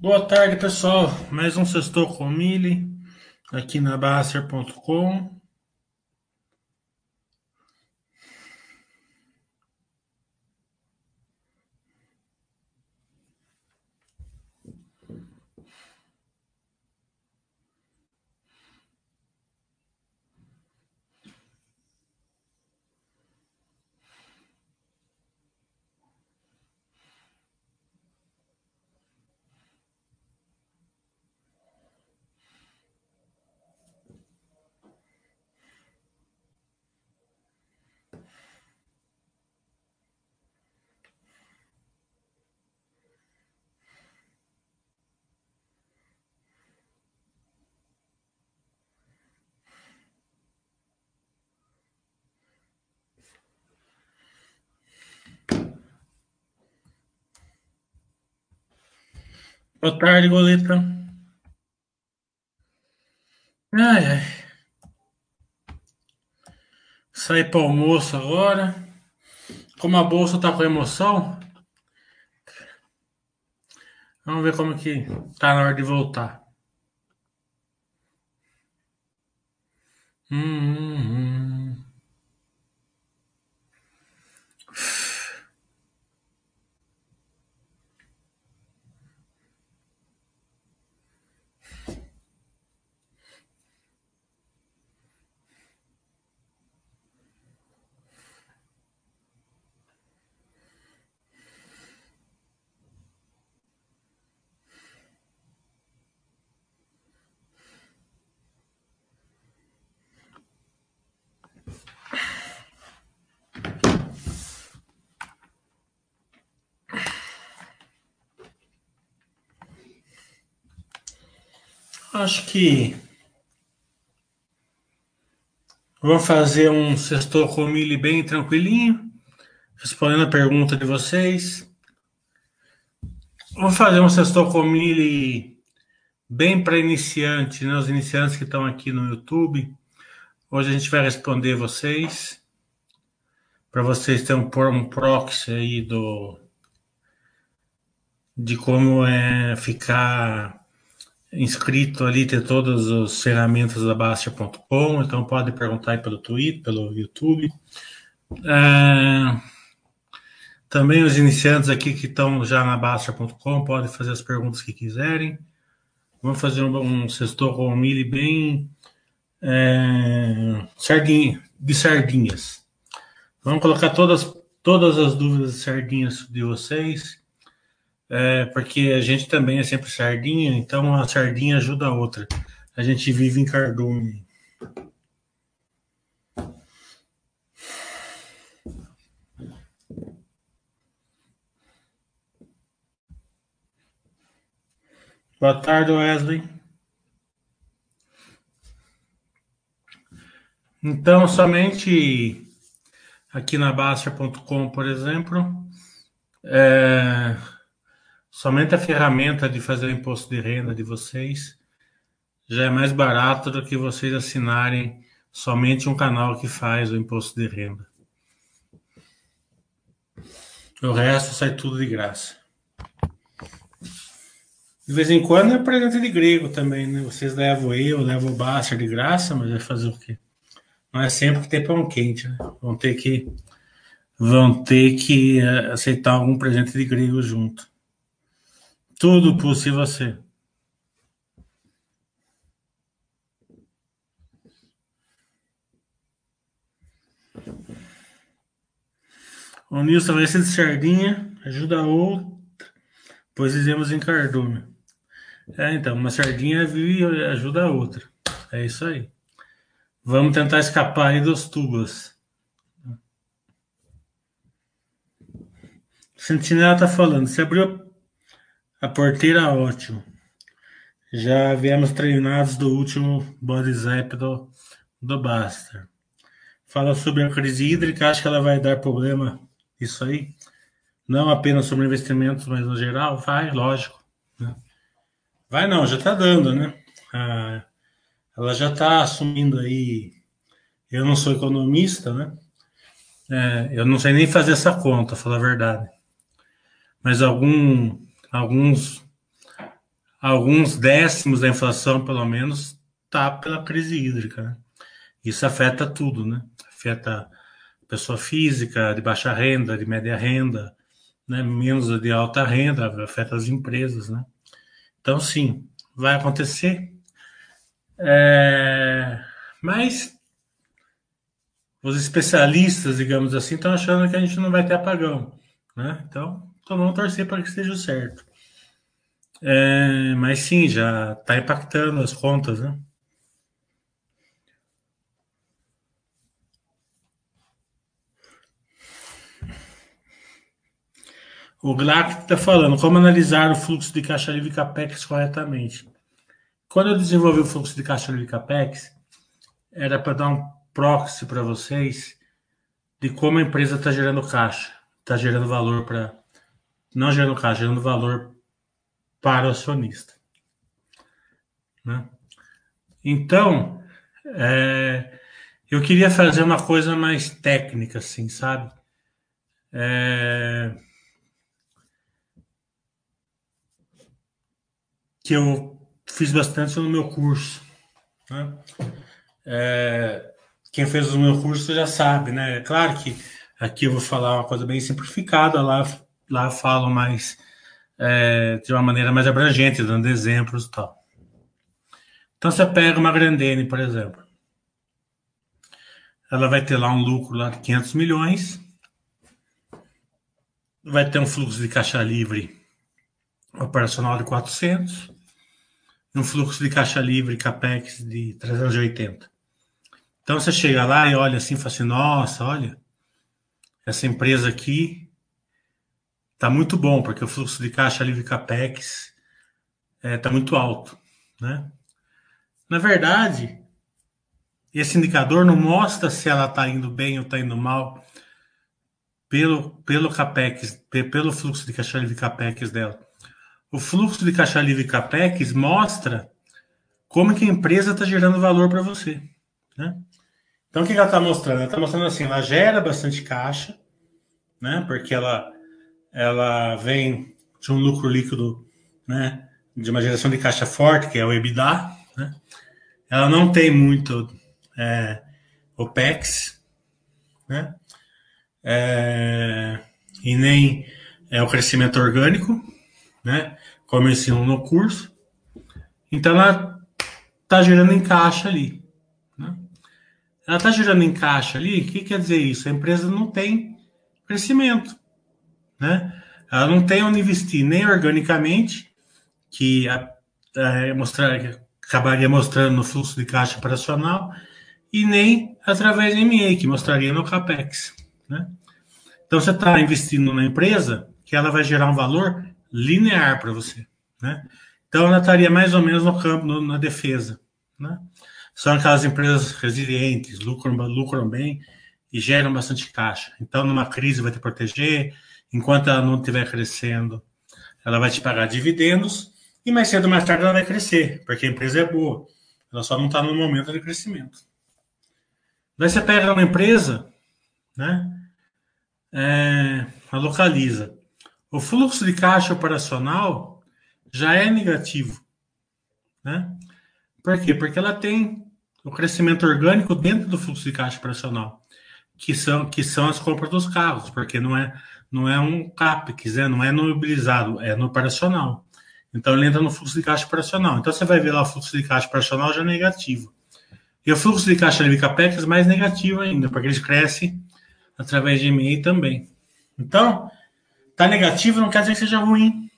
Boa tarde, pessoal. Mais um Sextou com Mili aqui na Baster.com. Boa tarde, Goleta. Ai, ai. Saí para almoço agora. Como a bolsa tá com emoção, vamos ver como que tá na hora de voltar. Hum, hum, hum. Acho que vamos fazer um sextor com milho bem tranquilinho, respondendo a pergunta de vocês. Vamos fazer um sextor com milho bem para iniciantes, né? Os iniciantes que estão aqui no YouTube. Hoje a gente vai responder vocês, para vocês terem um, um proxy aí do de como é ficar inscrito ali, ter todas as ferramentas da Bastia.com, então pode perguntar aí pelo Twitter, pelo YouTube. É, também os iniciantes aqui que estão já na Bastia.com podem fazer as perguntas que quiserem. Vamos fazer um, um sextor com milho bem é, sardinha, de sardinhas. Vamos colocar todas, todas as dúvidas de sardinhas de vocês é, porque a gente também é sempre sardinha, então a sardinha ajuda a outra. A gente vive em cardume. Boa tarde, Wesley. Então, somente aqui na Baixa.com, por exemplo, é, Somente a ferramenta de fazer o imposto de renda de vocês já é mais barato do que vocês assinarem somente um canal que faz o imposto de renda. O resto sai tudo de graça. De vez em quando é presente de grego também, né? Vocês levam eu, levam o Basta de graça, mas vai fazer o quê? Não é sempre que tem pão quente, né? Vão ter que vão ter que eh, aceitar algum presente de grego junto. Tudo por se você. O Nilson vai ser de sardinha, ajuda a outra, pois dizemos em cardume. É, então, uma sardinha ajuda a outra. É isso aí. Vamos tentar escapar aí dos tubos. Sentinela tá falando, se abriu a porteira ótimo. Já viemos treinados do último body zap do, do Baster. Fala sobre a crise hídrica, acho que ela vai dar problema isso aí. Não apenas sobre investimentos, mas no geral, vai, lógico. Né? Vai não, já está dando, né? Ah, ela já está assumindo aí. Eu não sou economista, né? É, eu não sei nem fazer essa conta, falar a verdade. Mas algum alguns alguns décimos da inflação, pelo menos, tá pela crise hídrica. Né? Isso afeta tudo, né? Afeta pessoa física, de baixa renda, de média renda, né? menos de alta renda, afeta as empresas, né? Então, sim, vai acontecer. É... Mas os especialistas, digamos assim, estão achando que a gente não vai ter apagão. Né? Então, então vamos torcer para que esteja certo. É, mas sim, já está impactando as contas, né? O Glac está falando como analisar o fluxo de caixa livre CAPEX corretamente. Quando eu desenvolvi o fluxo de caixa livre CAPEX, era para dar um proxy para vocês de como a empresa está gerando caixa, está gerando valor para. Não gerando caixa, gerando valor para o acionista. Né? Então, é, eu queria fazer uma coisa mais técnica, assim, sabe? É, que eu fiz bastante no meu curso. Né? É, quem fez o meu curso já sabe, né? É claro que aqui eu vou falar uma coisa bem simplificada, lá, lá falo mais é, de uma maneira mais abrangente, dando exemplos e tal. Então você pega uma Grandene, por exemplo. Ela vai ter lá um lucro lá de 500 milhões, vai ter um fluxo de caixa livre operacional de 400, um fluxo de caixa livre capex de 380. Então você chega lá e olha assim, fala assim, nossa, olha, essa empresa aqui tá muito bom, porque o fluxo de caixa livre capex é, tá muito alto, né? Na verdade, esse indicador não mostra se ela está indo bem ou está indo mal pelo, pelo capex, pelo fluxo de caixa livre capex dela. O fluxo de caixa livre capex mostra como que a empresa está gerando valor para você, né? Então, o que ela está mostrando? Ela está mostrando assim, ela gera bastante caixa, né? Porque ela, ela vem de um lucro líquido, né? De uma geração de caixa forte, que é o EBITDA, né? Ela não tem muito é, OPEX, né? É, e nem é o crescimento orgânico, né? Como eu ensino no curso. Então, ela está gerando em caixa ali, ela está girando em caixa ali, o que quer dizer isso? A empresa não tem crescimento, né? Ela não tem onde investir nem organicamente, que a, a, mostrar, acabaria mostrando no fluxo de caixa operacional, e nem através de MA, que mostraria no CAPEX, né? Então você está investindo na empresa que ela vai gerar um valor linear para você, né? Então ela estaria mais ou menos no campo, no, na defesa, né? são aquelas empresas resilientes, lucram, lucram bem e geram bastante caixa. Então, numa crise, vai te proteger, enquanto ela não estiver crescendo, ela vai te pagar dividendos, e mais cedo ou mais tarde ela vai crescer, porque a empresa é boa, ela só não está no momento de crescimento. Daí você pega uma empresa, né, é, a localiza. O fluxo de caixa operacional já é negativo, né? Por quê? Porque ela tem o crescimento orgânico dentro do fluxo de caixa operacional, que são, que são as compras dos carros, porque não é, não é um CAPEX, né? não é no mobilizado, é no operacional. Então ele entra no fluxo de caixa operacional. Então você vai ver lá o fluxo de caixa operacional já negativo. E o fluxo de caixa livre CAPEX mais negativo ainda, porque eles crescem através de e-mail também. Então, tá negativo não quer dizer que seja ruim,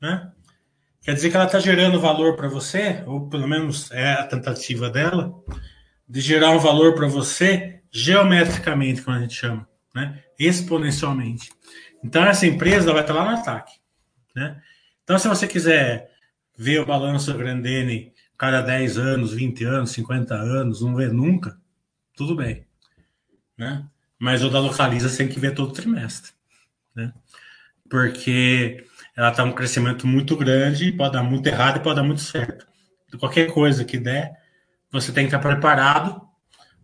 né? Quer dizer que ela está gerando valor para você, ou pelo menos é a tentativa dela, de gerar um valor para você geometricamente, como a gente chama, né? exponencialmente. Então, essa empresa vai estar lá no ataque. Né? Então, se você quiser ver o balanço Grandene cada 10 anos, 20 anos, 50 anos, não vê nunca, tudo bem. Né? Mas o da Localiza você tem que ver todo trimestre. Né? Porque ela está um crescimento muito grande, pode dar muito errado e pode dar muito certo. Qualquer coisa que der, você tem que estar preparado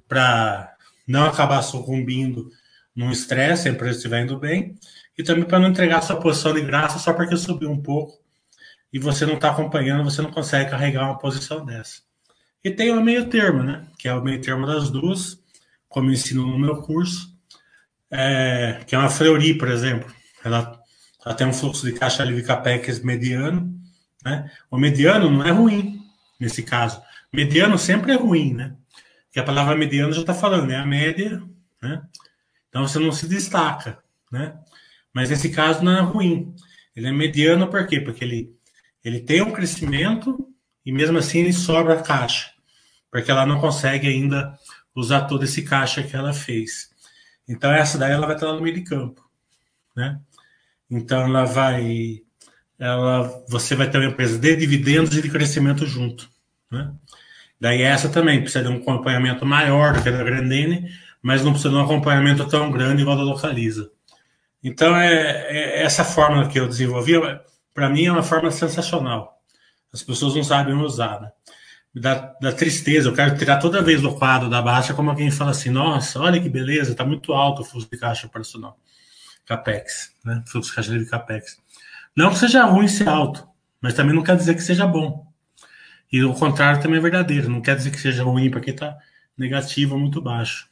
para não acabar sucumbindo num estresse, a empresa estiver indo bem, e também para não entregar sua posição de graça só porque subiu um pouco e você não está acompanhando, você não consegue carregar uma posição dessa. E tem o meio termo, né? Que é o meio termo das duas, como ensino no meu curso, é, que é uma Fleury, por exemplo. Ela, ela, tem um fluxo de caixa livre capex mediano. Né? O mediano não é ruim, nesse caso. Mediano sempre é ruim, né? Porque a palavra mediano já está falando, é a média, né? Então você não se destaca, né? Mas nesse caso não é ruim. Ele é mediano por quê? Porque ele, ele tem um crescimento e mesmo assim ele sobra caixa, porque ela não consegue ainda usar todo esse caixa que ela fez. Então essa daí ela vai estar no meio de campo, né? Então ela vai, ela, você vai ter uma empresa de dividendos e de crescimento junto, né? Daí essa também precisa de um acompanhamento maior do que a da Grandene, mas não precisa de um acompanhamento tão grande igual da Localiza. Então é, é essa fórmula que eu desenvolvi, para mim é uma fórmula sensacional. As pessoas não sabem usar, né? Da, da, tristeza, eu quero tirar toda vez do quadro da baixa como alguém fala assim, nossa, olha que beleza, está muito alto o fluxo de caixa operacional. Capex, né? Fluxo de caixa livre Capex. Não que seja ruim ser alto, mas também não quer dizer que seja bom. E o contrário também é verdadeiro, não quer dizer que seja ruim porque está negativo ou muito baixo.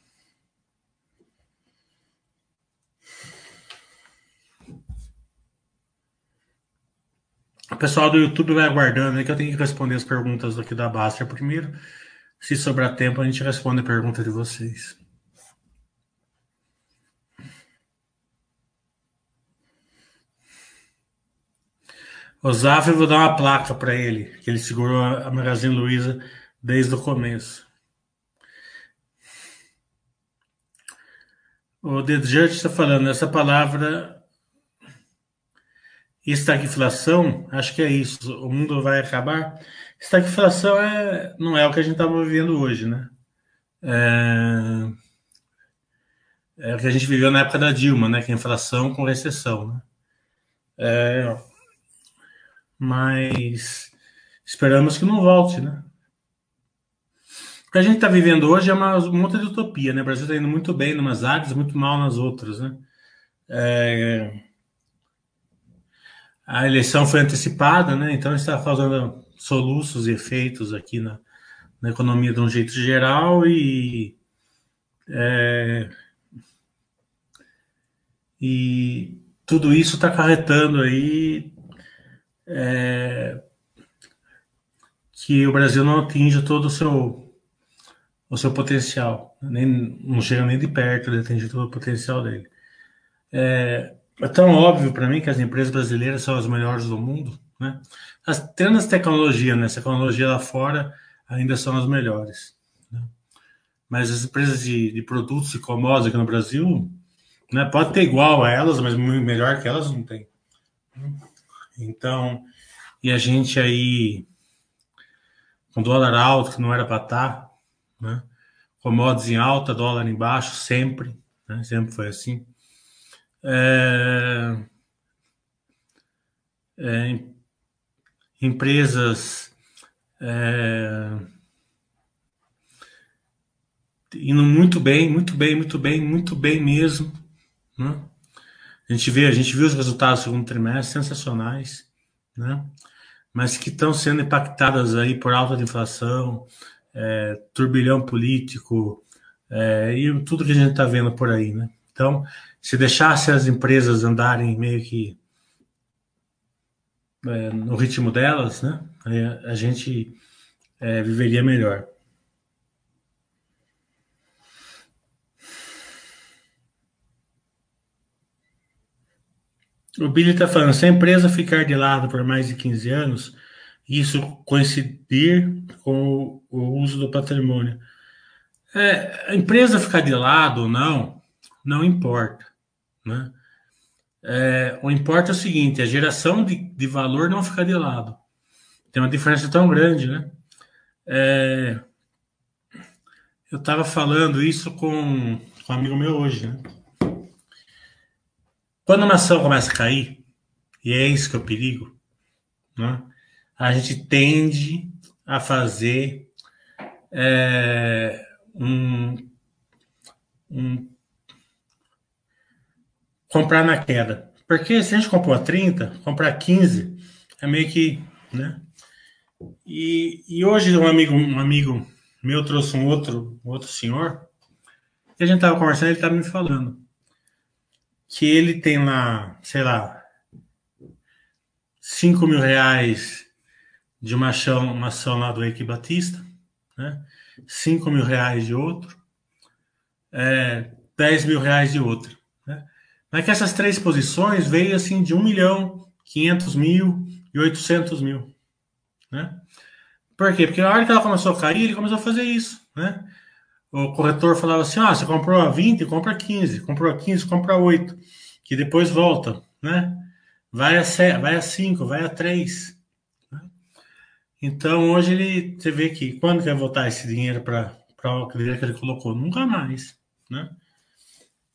O pessoal do YouTube vai aguardando aí que eu tenho que responder as perguntas aqui da Baster primeiro. Se sobrar tempo, a gente responde a pergunta de vocês. O Zaf, eu vou dar uma placa para ele, que ele segurou a Magazine Luiza desde o começo. O The Judge está falando, essa palavra Estagflação, acho que é isso. O mundo vai acabar. Estagflação é, não é o que a gente estava vivendo hoje, né? É, é, o que a gente viveu na época da Dilma, né? Que é inflação com recessão, né? É, mas esperamos que não volte, né? O que a gente está vivendo hoje é uma, um monte de utopia, né? O Brasil está indo muito bem em umas áreas, muito mal nas outras, né? É, a eleição foi antecipada, né? Então está causando soluços e efeitos aqui na, na, economia de um jeito geral e é, e tudo isso está acarretando aí é, que o Brasil não atinja todo o seu o seu potencial, nem não chega nem de perto de atingir todo o potencial dele. É, é tão óbvio para mim que as empresas brasileiras são as melhores do mundo, né? As, tendo as tecnologias, né? Essa tecnologia lá fora ainda são as melhores. Né? Mas as empresas de, de produtos e commodities aqui no Brasil, né? Pode ter igual a elas, mas melhor que elas não tem. Então, e a gente aí com dólar alto que não era para estar, tá, né? Commodities em alta, dólar embaixo, sempre, né? Sempre foi assim é, é, empresas é, indo muito bem, muito bem, muito bem, muito bem mesmo. Né? A gente vê, a gente viu os resultados do segundo trimestre sensacionais, né? mas que estão sendo impactadas aí por alta inflação, é, turbilhão político é, e tudo que a gente está vendo por aí, né? Então, se deixasse as empresas andarem meio que é, no ritmo delas, né, a gente é, viveria melhor. O Billy está falando, se a empresa ficar de lado por mais de 15 anos, isso coincidir com o, o uso do patrimônio. É, a empresa ficar de lado ou não, não importa. Né? É, o importa é o seguinte: a geração de, de valor não fica de lado. Tem uma diferença tão grande, né? É, eu estava falando isso com, com um amigo meu hoje, né? Quando uma ação começa a cair, e é isso que é o perigo, né? a gente tende a fazer é, um, um comprar na queda. Porque se a gente comprou a 30, comprar 15 é meio que né? E, e hoje um amigo, um amigo meu trouxe um outro, outro senhor, e a gente tava conversando, ele estava me falando que ele tem lá, sei lá, 5 mil reais de uma ação, uma ação lá do Eike Batista, né? 5 mil reais de outro, é, 10 mil reais de outro. Mas que essas três posições veio assim de 1 milhão, 500 mil e 800 mil. Né? Por quê? Porque na hora que ela começou a cair, ele começou a fazer isso. Né? O corretor falava assim: ah, você comprou a 20, compra 15, comprou a 15, compra 8, que depois volta. Né? Vai a, 7, vai a 5, vai a 3. Né? Então hoje ele, você vê que quando vai voltar esse dinheiro para o que ele colocou? Nunca mais. Né?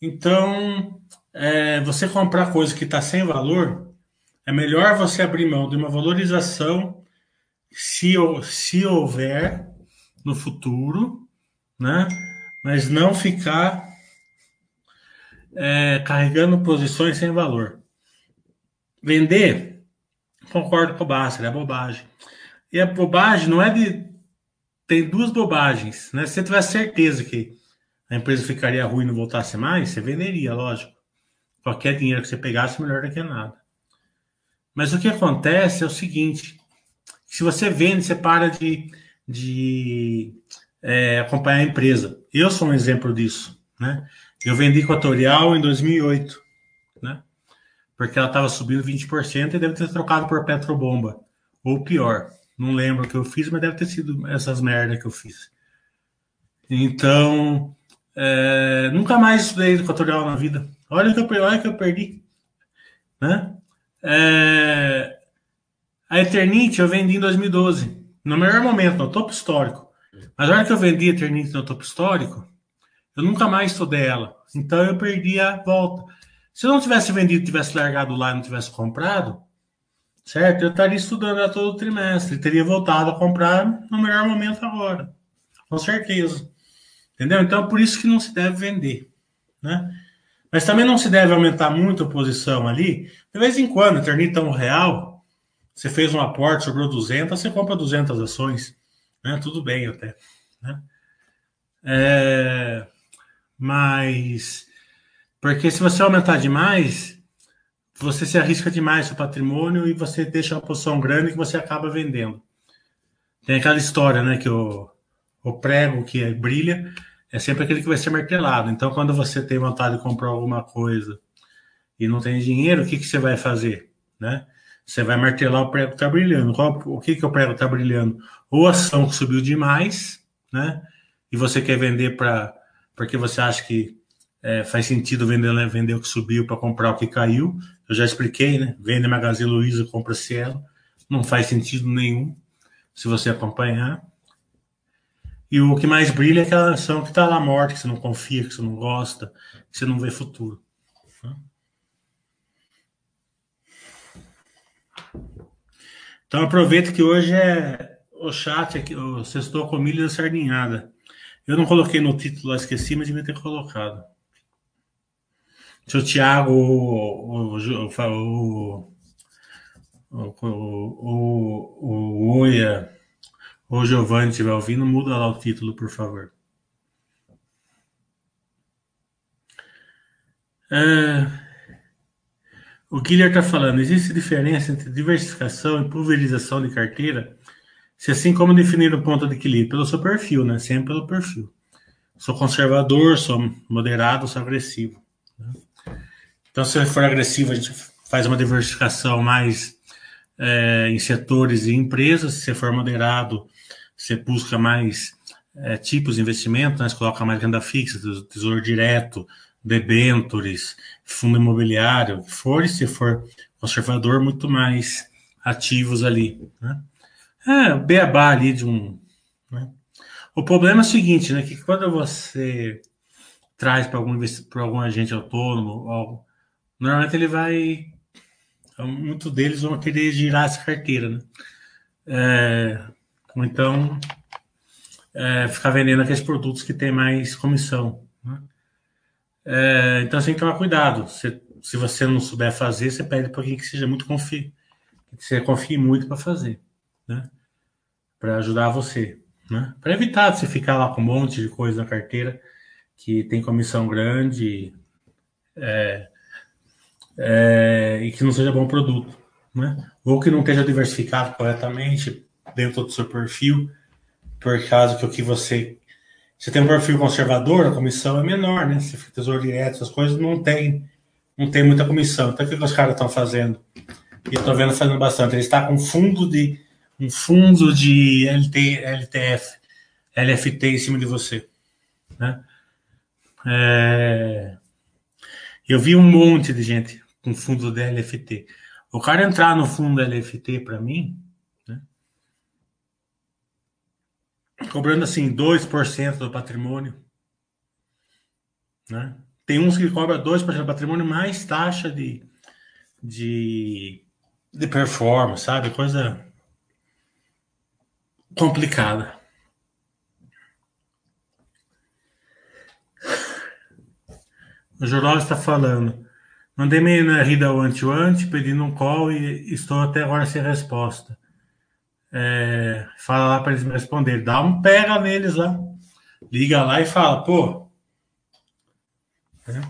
Então, é, você comprar coisa que está sem valor, é melhor você abrir mão de uma valorização se, se houver no futuro, né? Mas não ficar é, carregando posições sem valor. Vender, concordo com o Basser, é bobagem. E a bobagem não é de. Tem duas bobagens, né? Se você tiver certeza que a empresa ficaria ruim e não voltasse mais, você venderia, lógico. Qualquer dinheiro que você pegasse, melhor do que nada. Mas o que acontece é o seguinte: se você vende, você para de, de é, acompanhar a empresa. Eu sou um exemplo disso. Né? Eu vendi Equatorial em 2008, né? porque ela estava subindo 20% e deve ter trocado por Petrobomba. Ou pior, não lembro o que eu fiz, mas deve ter sido essas merdas que eu fiz. Então, é, nunca mais estudei equatorial na vida. Olha que eu, olha que eu perdi. Né? É, a Eternite eu vendi em 2012, no melhor momento, no topo histórico. Mas na hora que eu vendi a Eternite no topo histórico, eu nunca mais estudei ela. Então eu perdi a volta. Se eu não tivesse vendido, tivesse largado lá e não tivesse comprado, certo? Eu estaria estudando ela todo trimestre. Teria voltado a comprar no melhor momento agora. Com certeza. Entendeu? Então, por isso que não se deve vender, né? Mas também não se deve aumentar muito a posição ali. De vez em quando, eternita um real, você fez um aporte, sobrou 200, você compra 200 ações. Né? Tudo bem até. Né? É... Mas, porque se você aumentar demais, você se arrisca demais seu patrimônio e você deixa uma posição grande que você acaba vendendo. Tem aquela história, né, que o o prego que brilha é sempre aquele que vai ser martelado. Então, quando você tem vontade de comprar alguma coisa e não tem dinheiro, o que, que você vai fazer? Né? Você vai martelar o prego que está brilhando. Qual, o que, que o prego está brilhando? Ou a ação que subiu demais, né? E você quer vender para porque você acha que é, faz sentido vender, né? vender o que subiu para comprar o que caiu. Eu já expliquei, né? Vende Magazine Luiza, compra Cielo. Não faz sentido nenhum se você acompanhar. E o que mais brilha é aquela ação que está lá morta, que você não confia, que você não gosta, que você não vê futuro. Então aproveita que hoje é o chat aqui, o sextou com milho da sardinhada. Eu não coloquei no título, esqueci, mas devia ter colocado. O Thiago, o, o, o, o, o, o Oia ou Giovanni estiver ouvindo, muda lá o título, por favor. É, o Killer está falando, existe diferença entre diversificação e pulverização de carteira? Se assim como definir o ponto de equilíbrio? Pelo seu perfil, né? Sempre pelo perfil. Sou conservador, sou moderado, sou agressivo. Né? Então, se for agressivo, a gente faz uma diversificação mais é, em setores e empresas. Se for moderado, você busca mais é, tipos de investimento, né? você coloca mais renda fixa, tesouro direto, debentures, fundo imobiliário, que for, e se for conservador, muito mais ativos ali. Né? É, o beabá ali de um. Né? O problema é o seguinte, né? Que quando você traz para algum, algum agente autônomo, algo, normalmente ele vai. Muitos deles vão querer girar essa carteira, né? É, ou então é, ficar vendendo aqueles produtos que tem mais comissão. Né? É, então você tem que tomar cuidado. Se, você não souber fazer, você pede para alguém que seja muito confie, que você confie muito para fazer. né? Para ajudar você, né? Para evitar você ficar lá com um monte de coisa na carteira que tem comissão grande é, é, e que não seja bom produto, né? Ou que não esteja diversificado corretamente dentro do seu perfil, por causa que o que você você tem um perfil conservador, a comissão é menor, né? Se tesouro direto, essas coisas não tem, não tem muita comissão. Então, o que, os caras estão fazendo? E estou vendo fazendo bastante. Eles estão tá com fundo de um fundo de LT, LTF, LFT em cima de você, né? É... Eu vi um monte de gente com fundo de LFT. O cara entrar no fundo LFT para mim, cobrando assim 2% do patrimônio. Né? Tem uns que cobram 2% do patrimônio mais taxa de, de, de performance, sabe? Coisa complicada. O Jornal está falando. Mandei e-mail na Rida Ante pedindo um call e estou até agora sem resposta. É, fala lá para eles me responderem. Dá um pega neles lá. Liga lá e fala, pô. É.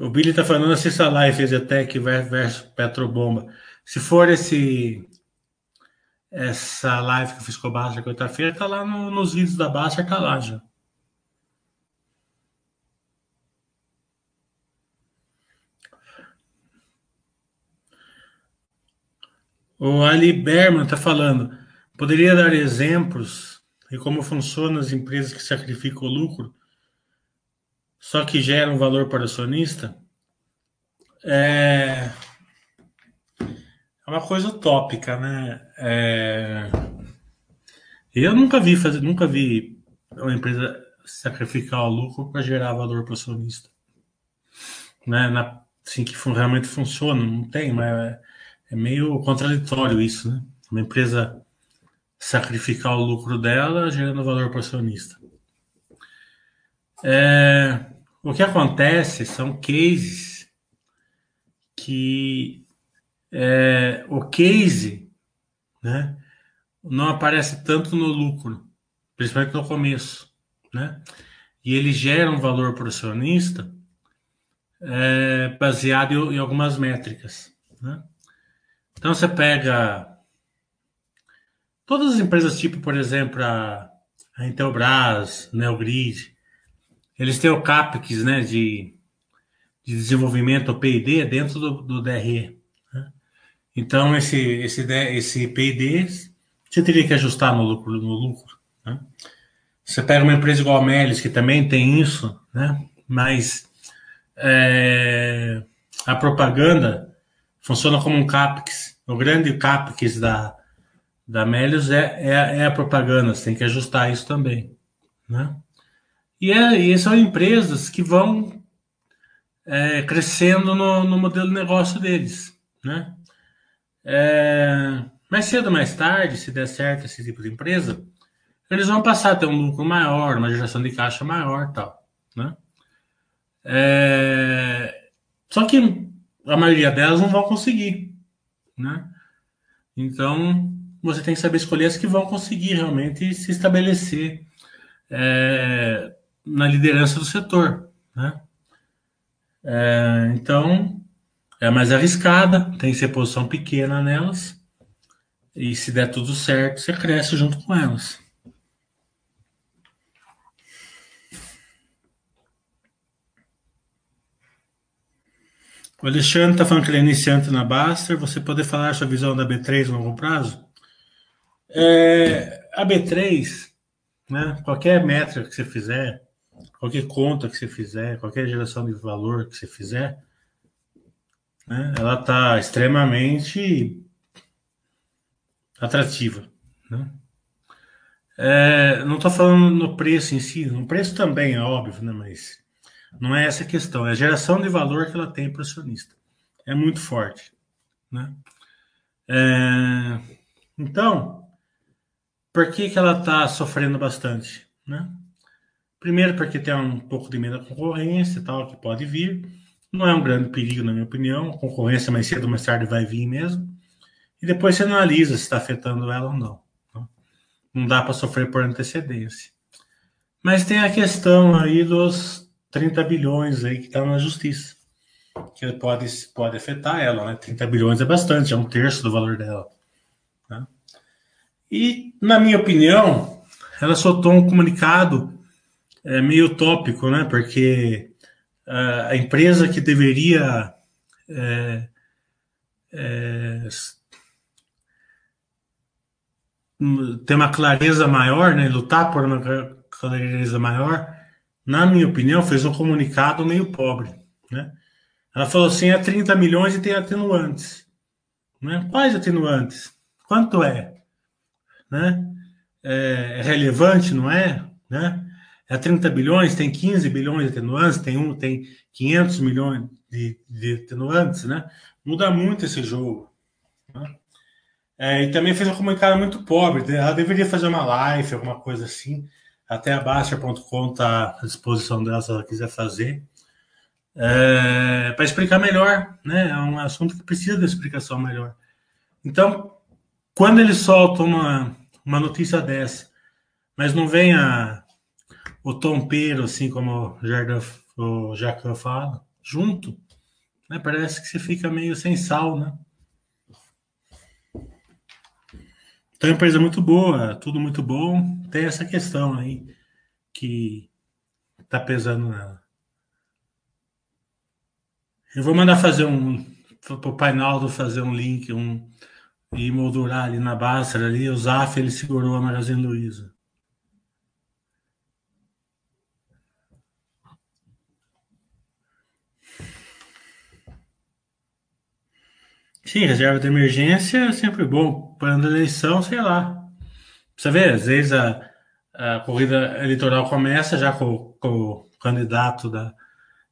O Billy tá falando assista a live Exetec versus Petrobomba. Se for esse essa live que eu fiz com o Basta quarta-feira, tá lá no, nos vídeos da Basta, tá lá já. O Ali Berman está falando, poderia dar exemplos de como funcionam as empresas que sacrificam o lucro, só que geram valor para o acionista? É, é uma coisa utópica, né? É... Eu nunca vi fazer, nunca vi uma empresa sacrificar o lucro para gerar valor para o acionista. Né? Na, assim que realmente funciona, não tem, mas é meio contraditório isso, né? Uma empresa sacrificar o lucro dela gerando valor para o acionista. É, o que acontece são cases que é, o case né, não aparece tanto no lucro, principalmente no começo. Né? E ele gera um valor para o acionista é, baseado em, em algumas métricas. Né? Então você pega todas as empresas, tipo, por exemplo, a, a Intelbras, Neogrid, eles têm o CAPEX né, de, de desenvolvimento, o PID, dentro do, do DRE. Né? Então, esse, esse, esse PID você teria que ajustar no lucro. No lucro né? Você pega uma empresa igual a Melis, que também tem isso, né? mas é, a propaganda funciona como um CAPEX. O grande CAPEX da, da Melius é, é, é, a propaganda, você tem que ajustar isso também. Né? E, é, e são empresas que vão é, crescendo no, no, modelo de negócio deles. Né? É, mais cedo ou mais tarde, se der certo esse tipo de empresa, eles vão passar a ter um lucro maior, uma geração de caixa maior tal. Né? É, só que a maioria delas não vão conseguir, né? Então, você tem que saber escolher as que vão conseguir realmente se estabelecer é, na liderança do setor, né? É, então, é mais arriscada, tem que ser posição pequena nelas, e se der tudo certo, você cresce junto com elas. O Alexandre está falando que ele é iniciante na Baster. Você poder falar sua visão da B3 no longo prazo? É, a B3, né, qualquer métrica que você fizer, qualquer conta que você fizer, qualquer geração de valor que você fizer, né, ela está extremamente atrativa. Né? É, não estou falando no preço em si, no preço também é óbvio, né, mas não é essa a questão, é a geração de valor que ela tem para o acionista. É muito forte. Né? É... Então, por que, que ela está sofrendo bastante? Né? Primeiro, porque tem um pouco de medo da concorrência e tal, que pode vir. Não é um grande perigo, na minha opinião. A concorrência mais cedo ou mais tarde vai vir mesmo. E depois você analisa se está afetando ela ou não. Tá? Não dá para sofrer por antecedência. Mas tem a questão aí dos 30 bilhões aí que está na justiça. Que pode, pode afetar ela, né? 30 bilhões é bastante, é um terço do valor dela. Tá? E, na minha opinião, ela soltou um comunicado é, meio utópico, né? Porque a empresa que deveria é, é, ter uma clareza maior, né? Lutar por uma clareza maior, na minha opinião, fez um comunicado meio pobre, né? Ela falou assim, é 30 milhões e tem atenuantes. Né? Quais atenuantes? Quanto é? Né? É, é relevante, não é? Né? É 30 bilhões, tem 15 bilhões de atenuantes, tem um, tem 500 milhões de, de atenuantes, né? Muda muito esse jogo. Né? É, e também fez um comunicado muito pobre. Ela deveria fazer uma live, alguma coisa assim. Até a Baixa.com está à disposição dela se ela quiser fazer. É, para explicar melhor, né? É um assunto que precisa de explicação melhor. Então, quando ele solta uma, uma notícia dessa, mas não vem a, o tompeiro, assim como o Jacan fala, junto, né? Parece que você fica meio sem sal, né? Então, é uma empresa muito boa, tudo muito bom. Tem essa questão aí que tá pesando nela. Eu vou mandar fazer um para o Painaldo fazer um link, um e moldurar ali na Basta ali, o Zaf ele segurou a Magazine Luiza. Sim, reserva de emergência é sempre bom. Para a eleição, sei lá. Você vê, às vezes a, a corrida eleitoral começa já com, com, o candidato da,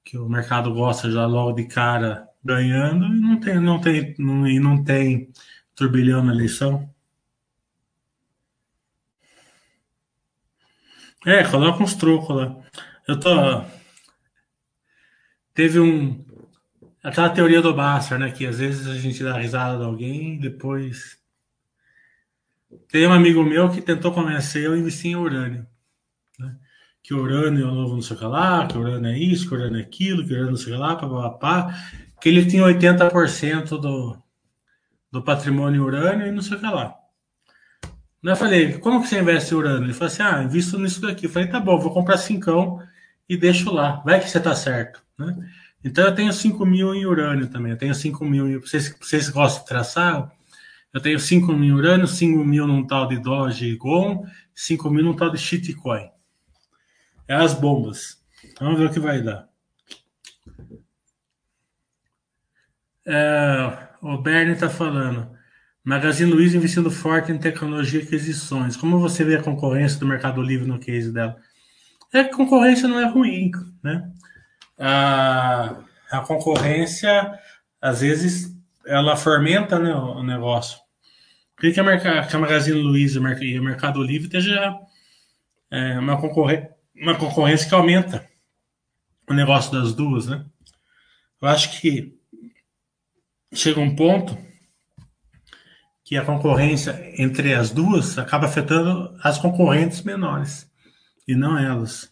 que o mercado gosta já logo de cara ganhando e não tem, não tem, não, e não tem turbilhão na eleição. É, coloca uns trocos lá. Eu tô. Teve um, Aquela teoria do Basta, né? Que às vezes a gente dá risada de alguém depois. Tem um amigo meu que tentou convencer eu a investir em urânio. Né? Que urânio é o novo não sei o que lá, que urânio é isso, que urânio é aquilo, que urânio não sei o que lá, papapá. Que ele tinha 80% do, do patrimônio urânio e não sei o que lá. Eu falei, como que você investe em urânio? Ele falou assim, ah, invisto nisso daqui. Eu falei, tá bom, vou comprar cincão e deixo lá. Vai que você tá certo, né? Então eu tenho 5 mil em urânio também. Eu tenho 5 mil. Vocês, vocês gostam de traçar? Eu tenho 5 mil em urânio, 5 mil num tal de Doge Gon, 5 mil num tal de shitcoin. É as bombas. Vamos ver o que vai dar. É, o Bernie está falando. Magazine Luiza investindo forte em tecnologia e aquisições. Como você vê a concorrência do Mercado Livre no case dela? É que concorrência não é ruim, né? A, a concorrência, às vezes, ela fermenta né, o negócio. Por que a, que a Magazine Luiza e o Mercado Livre esteja é, uma, uma concorrência que aumenta o negócio das duas, né? Eu acho que chega um ponto que a concorrência entre as duas acaba afetando as concorrentes menores e não elas.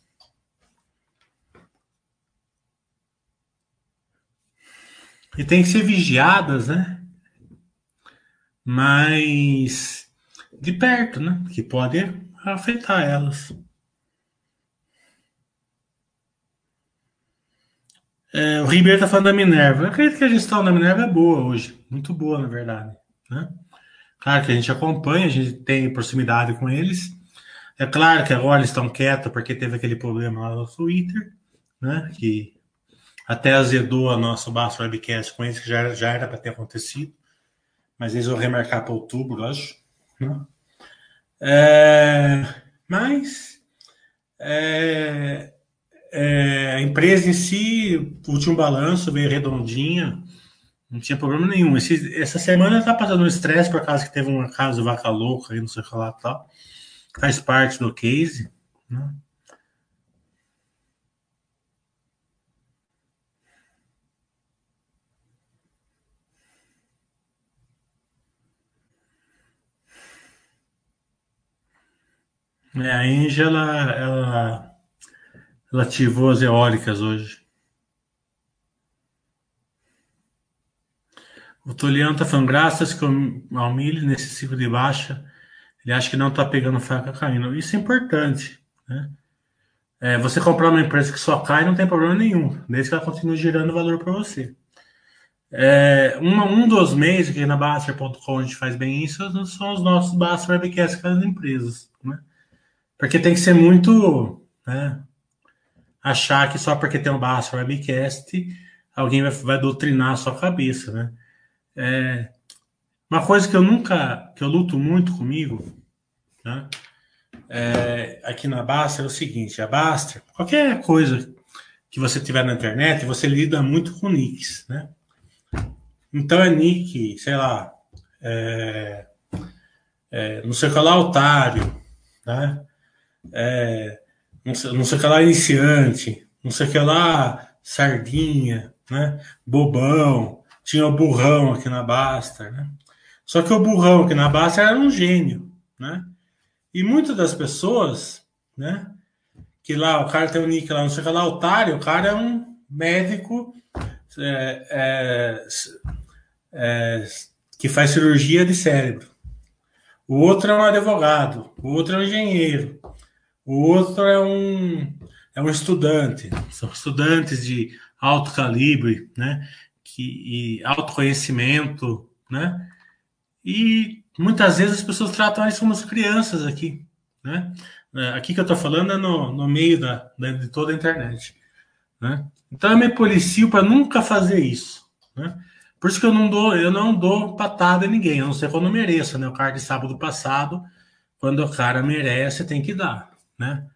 E tem que ser vigiadas, né? Mas de perto, né? Que pode afetar elas. É, o Ribeiro está falando da Minerva. Eu acredito que a gestão da Minerva é boa hoje. Muito boa, na verdade. Né? Claro que a gente acompanha, a gente tem proximidade com eles. É claro que agora eles estão quietos porque teve aquele problema lá no Twitter, né? Que até azedou a nossa Baixo Webcast com eles, que já, já era para ter acontecido. Mas eles vão remarcar para outubro, acho. Né? É, mas é, é, a empresa em si, o último balanço veio redondinha, não tinha problema nenhum. Esse, essa semana está passando um estresse por causa que teve um caso vaca louca aí, não sei o que lá tal. Faz parte do case. Né? É, a Engie, ela, ela, ativou as eólicas hoje. O Toliano está falando, graças que o Almile, nesse ciclo de baixa, ele acha que não está pegando faca caindo. Isso é importante. Né? É, você comprar uma empresa que só cai não tem problema nenhum, desde que ela continue gerando valor para você. É, uma, um dos meios que na Baster.com a gente faz bem isso são os nossos Baster Webcasts com as empresas. Né? Porque tem que ser muito. Né, achar que só porque tem um Baster Webcast alguém vai, vai doutrinar a sua cabeça. Né? É, uma coisa que eu nunca. que eu luto muito comigo. Né? é, aqui na Basta é o seguinte: a Basta, qualquer coisa que você tiver na internet, você lida muito com nicks, né? Então é nick, sei lá, é, é, não sei o que lá, otário, né? É, não, sei, não sei o que lá, iniciante, não sei o que lá, sardinha, né? Bobão, tinha o burrão aqui na Basta, né? Só que o burrão aqui na Basta era um gênio, né? E muitas das pessoas, né? Que lá o cara tem um nick lá, não sei o que lá, otário, o cara é um médico é, é, é, que faz cirurgia de cérebro. O outro é um advogado, o outro é um engenheiro, o outro é um, é um estudante. São estudantes de alto calibre, né? Que, e autoconhecimento, né? E muitas vezes as pessoas tratam isso como as crianças aqui, né? É, aqui que eu estou falando é no, no meio da, de toda a internet, né? Então eu me policio para nunca fazer isso, né? Por isso que eu não dou, eu não dou patada em ninguém, a não ser quando mereça, né? O cara de sábado passado, quando o cara merece, tem que dar, né?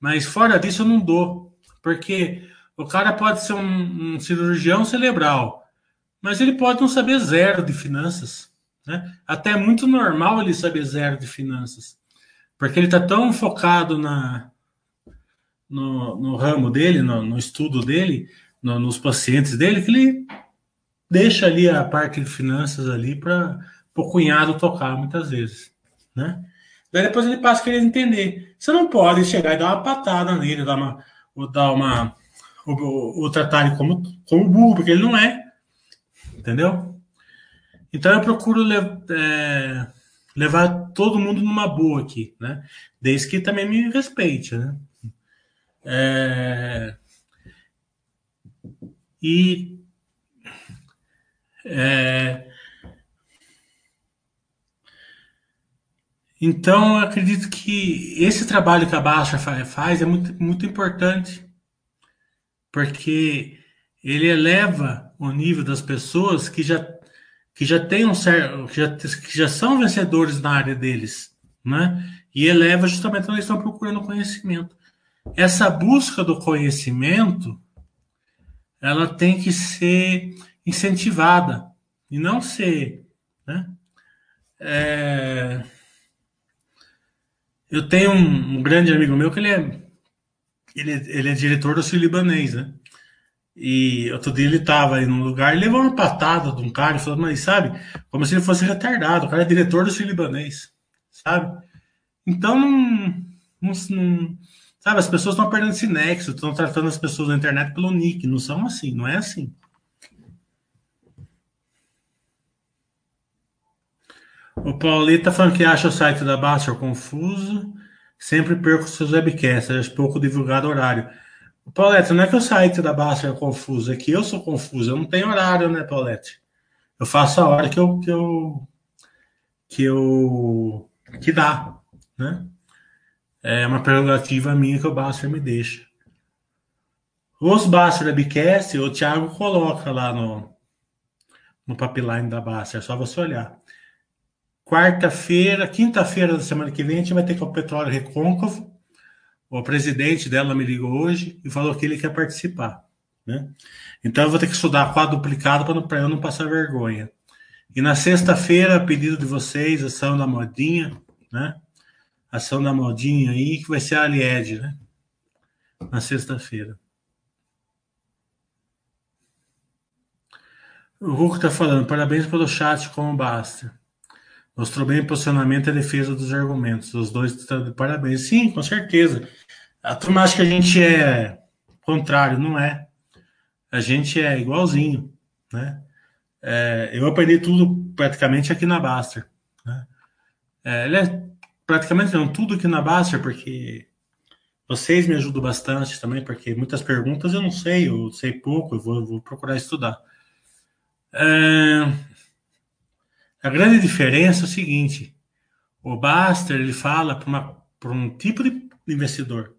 Mas fora disso eu não dou, porque o cara pode ser um, um cirurgião cerebral, mas ele pode não saber zero de finanças, né? Até é muito normal ele saber zero de finanças, porque ele está tão focado na, no, no ramo dele, no, no estudo dele, no, nos pacientes dele, que ele deixa ali a parte de finanças ali para o cunhado tocar muitas vezes, né? Daí depois ele passa a querer entender. Você não pode chegar e dar uma patada nele, dar uma, ou dar uma, ou, ou tratar ele como, como burro, porque ele não é, entendeu? Então eu procuro é, levar todo mundo numa boa aqui, né? Desde que também me respeite, né? É, e é, então eu acredito que esse trabalho que a Baixa faz é muito, muito importante, porque ele eleva o nível das pessoas que já que já tem um certo, que já, que já são vencedores na área deles, né? E eleva justamente quando eles estão procurando conhecimento. Essa busca do conhecimento, ela tem que ser incentivada e não ser, né? É... Eu tenho um, um, grande amigo meu que ele é ele, ele é diretor do Sul Libanês, né? E outro dia ele tava aí num lugar e levou uma patada de um cara e falou, mas sabe, como se ele fosse retardado, o cara é diretor do Sul Libanês, sabe? Então, não, não, não sabe, as pessoas estão perdendo esse nexo, estão tratando as pessoas na internet pelo nick, não são assim, não é assim. O Paulito tá falando que acha o site da Baster confuso, sempre perco seus webcasts, é pouco divulgado horário. Paulette, não é que o site da Basta é confuso, é que eu sou confuso. Eu não tenho horário, né, Paulette? Eu faço a hora que eu que eu que eu que dá, né? É uma prerrogativa minha que o Basta me deixa. Os Basta Webcast, o Thiago coloca lá no no pipeline da Basta, é só você olhar. Quarta-feira, quinta-feira da semana que vem, a gente vai ter com o Petróleo Recôncavo o presidente dela me ligou hoje e falou que ele quer participar. Né? Então eu vou ter que estudar quadruplicado para eu não passar vergonha. E na sexta-feira, pedido de vocês, ação da modinha, né? Ação da modinha aí, que vai ser a Alied, né? Na sexta-feira. O Hulk tá falando, parabéns pelo chat como basta. Mostrou bem o posicionamento e a defesa dos argumentos. Os dois estão de parabéns. Sim, com certeza. A turma acha que a gente é contrário, não é. A gente é igualzinho, né? É, eu aprendi tudo praticamente aqui na Baster. Né? É, é praticamente não tudo aqui na Baster, porque vocês me ajudam bastante também, porque muitas perguntas eu não sei, eu sei pouco, eu vou, vou procurar estudar. É, a grande diferença é o seguinte: o Baster ele fala para um tipo de investidor,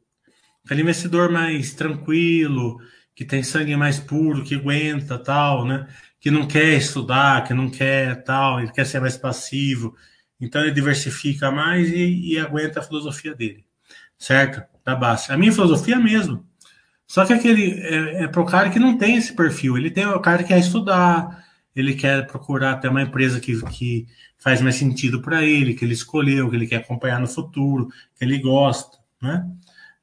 aquele investidor mais tranquilo, que tem sangue mais puro, que aguenta tal, né? Que não quer estudar, que não quer tal, ele quer ser mais passivo. Então ele diversifica mais e, e aguenta a filosofia dele, certo? Da base. A minha filosofia é mesmo. Só que aquele é, é para o cara que não tem esse perfil. Ele tem o cara que quer estudar, ele quer procurar ter uma empresa que, que faz mais sentido para ele, que ele escolheu, que ele quer acompanhar no futuro, que ele gosta, né?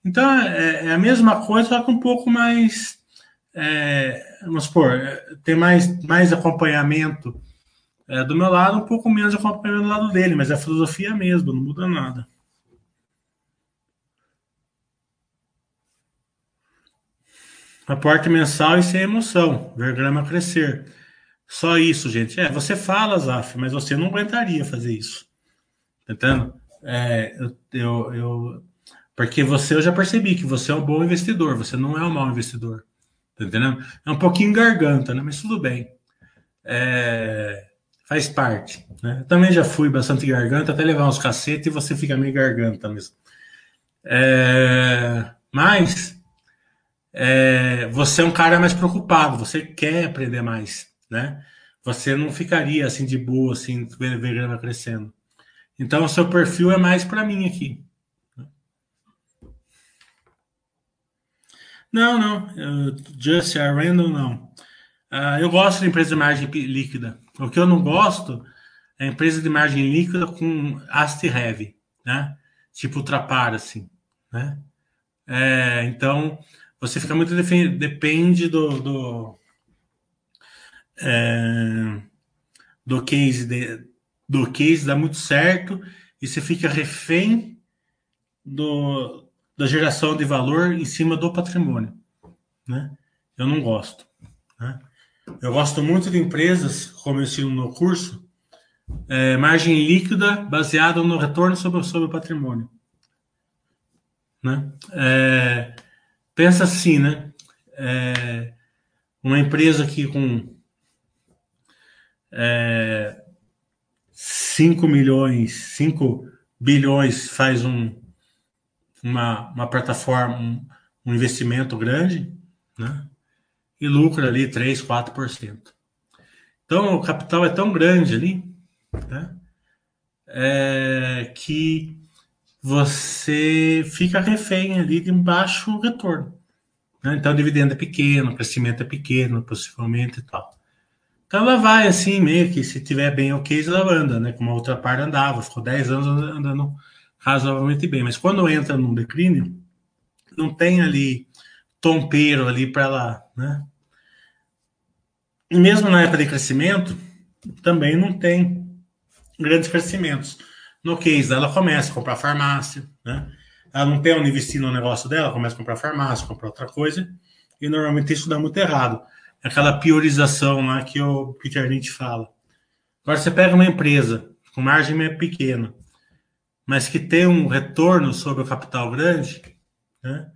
Então é, é a mesma coisa, só que um pouco mais, é, vamos supor, tem mais, mais acompanhamento é, do meu lado, um pouco menos acompanhamento do lado dele, mas é a filosofia é mesmo, não muda nada. Aporte mensal e sem emoção, ver grama crescer. Só isso, gente. É, você fala, Zaf, mas você não aguentaria fazer isso. Tá entendendo? É, eu, eu, eu, porque você, eu já percebi que você é um bom investidor, você não é um mau investidor. Tá entendendo? É um pouquinho garganta, né? Mas tudo bem. É, faz parte. Né? Também já fui bastante garganta, até levar uns cacetes e você fica meio garganta mesmo. É, mas é, você é um cara mais preocupado, você quer aprender mais, né? Você não ficaria assim de boa, assim, vendo ela crescendo. Então, o seu perfil é mais para mim aqui. Não, não. Just a random, não. Uh, eu gosto de empresa de margem líquida. O que eu não gosto é empresa de margem líquida com ast heavy, né? Tipo Trapar, assim, né? É, então, você fica muito depende do do, é, do case de, do case dá muito certo e você fica refém do, da geração de valor em cima do patrimônio, né? Eu não gosto, né? Eu gosto muito de empresas, como eu ensino no curso, é, margem líquida baseada no retorno sobre, sobre o patrimônio. Né? É, pensa assim, né? É, uma empresa que com é, 5 milhões, 5 bilhões faz um, uma, uma plataforma, um, um investimento grande, né? e lucra ali 3, 4%. Então o capital é tão grande ali né, é, que você fica refém ali de um baixo retorno. Né? Então o dividendo é pequeno, o crescimento é pequeno, possivelmente e tal. Então ela vai assim, meio que se tiver bem ok, ela anda, né? Como a outra parte andava, ficou 10 anos andando razoavelmente bem. Mas quando entra num declínio, não tem ali tompeiro ali para ela, né? E mesmo na época de crescimento, também não tem grandes crescimentos. No case ela começa a comprar farmácia, né? Ela não tem onde investir no negócio dela, começa a comprar farmácia, comprar outra coisa, e normalmente isso dá muito errado. Aquela priorização lá que o Peter Lynch fala. Agora você pega uma empresa com margem pequena, mas que tem um retorno sobre o capital grande, né?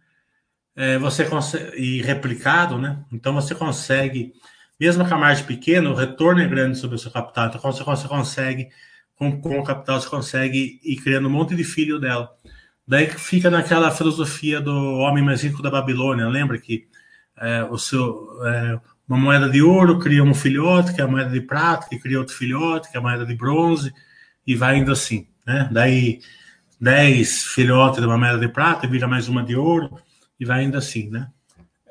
É, você consegue, e replicado, né? Então você consegue mesmo com a margem pequena, o retorno é grande sobre o seu capital. Então, você, você consegue, com, com o capital, você consegue ir criando um monte de filho dela. Daí que fica naquela filosofia do homem mais rico da Babilônia. Lembra que é, o seu, é, uma moeda de ouro cria um filhote, que é a moeda de prata, que cria outro filhote, que é a moeda de bronze, e vai indo assim. Né? Daí, 10 filhotes de uma moeda de prata, vira mais uma de ouro, e vai indo assim. Né?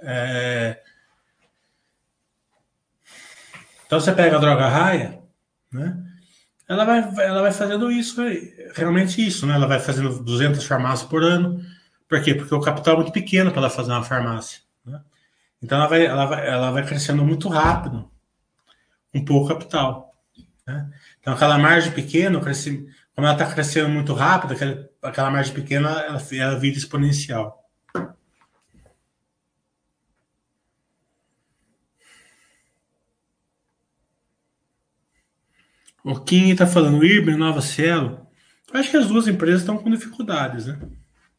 É, então você pega a droga raia, né? Ela vai, ela vai fazendo isso, realmente isso, né? Ela vai fazendo 200 farmácias por ano. Por quê? Porque o capital é muito pequeno para ela fazer uma farmácia. Então ela vai, ela, vai, ela vai crescendo muito rápido, com pouco capital. Né? Então, aquela margem pequena, como ela está crescendo muito rápido, aquela, aquela margem pequena, ela, ela vira exponencial. O Kim está falando, Irben, Nova Cielo. Acho que as duas empresas estão com dificuldades, né?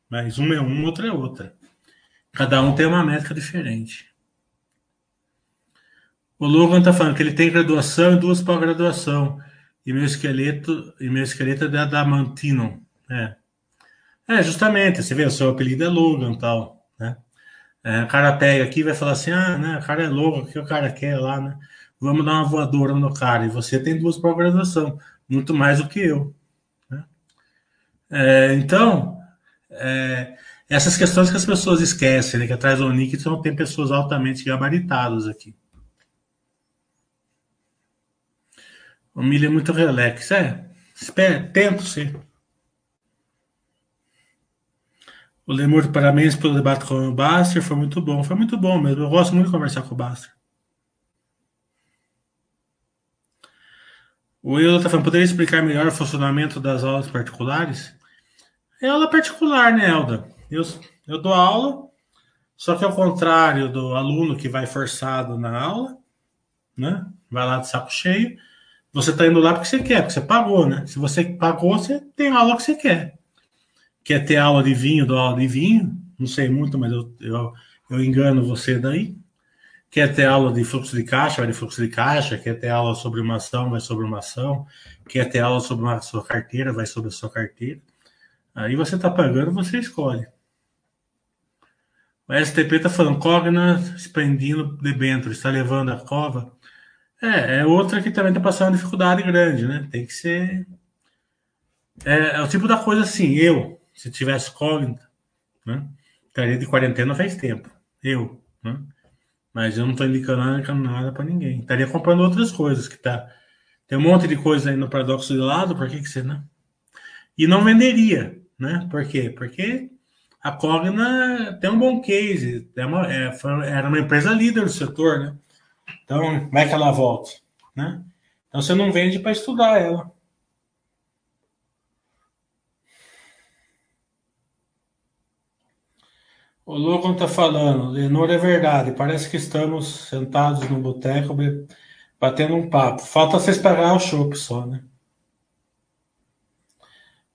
Mas uma é uma, outra é outra. Cada um tem uma métrica diferente. O Logan está falando que ele tem graduação e duas pós-graduação. E meu esqueleto, e meu esqueleto é da Damantino. É. É, justamente, você vê, o seu apelido é Logan tal, né? É, o cara pega aqui e vai falar assim, ah, né, o cara é louco, o que o cara quer lá, né? vamos dar uma voadora no cara. E você tem duas pós-graduação, muito mais do que eu. Né? É, então, é, essas questões que as pessoas esquecem, né, que atrás do Nick então, tem pessoas altamente gabaritadas aqui. Milho é muito relax. É, espero, tento ser. O Lemur, parabéns pelo debate com o Baster, foi muito bom. Foi muito bom mesmo. Eu gosto muito de conversar com o Baster. O Will está falando, poderia explicar melhor o funcionamento das aulas particulares? É aula particular, né, Elda? Eu, eu dou aula, só que ao contrário do aluno que vai forçado na aula, né? Vai lá de saco cheio, você está indo lá porque você quer, porque você pagou, né? Se você pagou, você tem a aula que você quer. Quer ter aula de vinho, dou aula de vinho, não sei muito, mas eu, eu, eu engano você daí. Quer ter aula de fluxo de caixa, vai de fluxo de caixa. Quer ter aula sobre uma ação, vai sobre uma ação. Quer ter aula sobre uma sua carteira, vai sobre a sua carteira. Aí você está pagando, você escolhe. O STP está falando, Cogna expandindo debênture, está levando a cova. É, é outra que também está passando dificuldade grande, né? Tem que ser. É, é, o tipo da coisa assim, eu, se tivesse Cogna, né? Estaria de quarentena faz tempo. Eu, né? Mas eu não estou indicando nada para ninguém. Estaria comprando outras coisas que tá. Tem um monte de coisa aí no paradoxo de lado, por que, que você não? E não venderia, né? Por quê? Porque a Cogna tem um bom case, é uma, é, foi, era uma empresa líder do setor, né? Então, vai que ela volte, né? Então você não vende para estudar ela. O Logan está falando, Lenor é verdade, parece que estamos sentados no boteco batendo um papo. Falta vocês pagar o chopp só, né?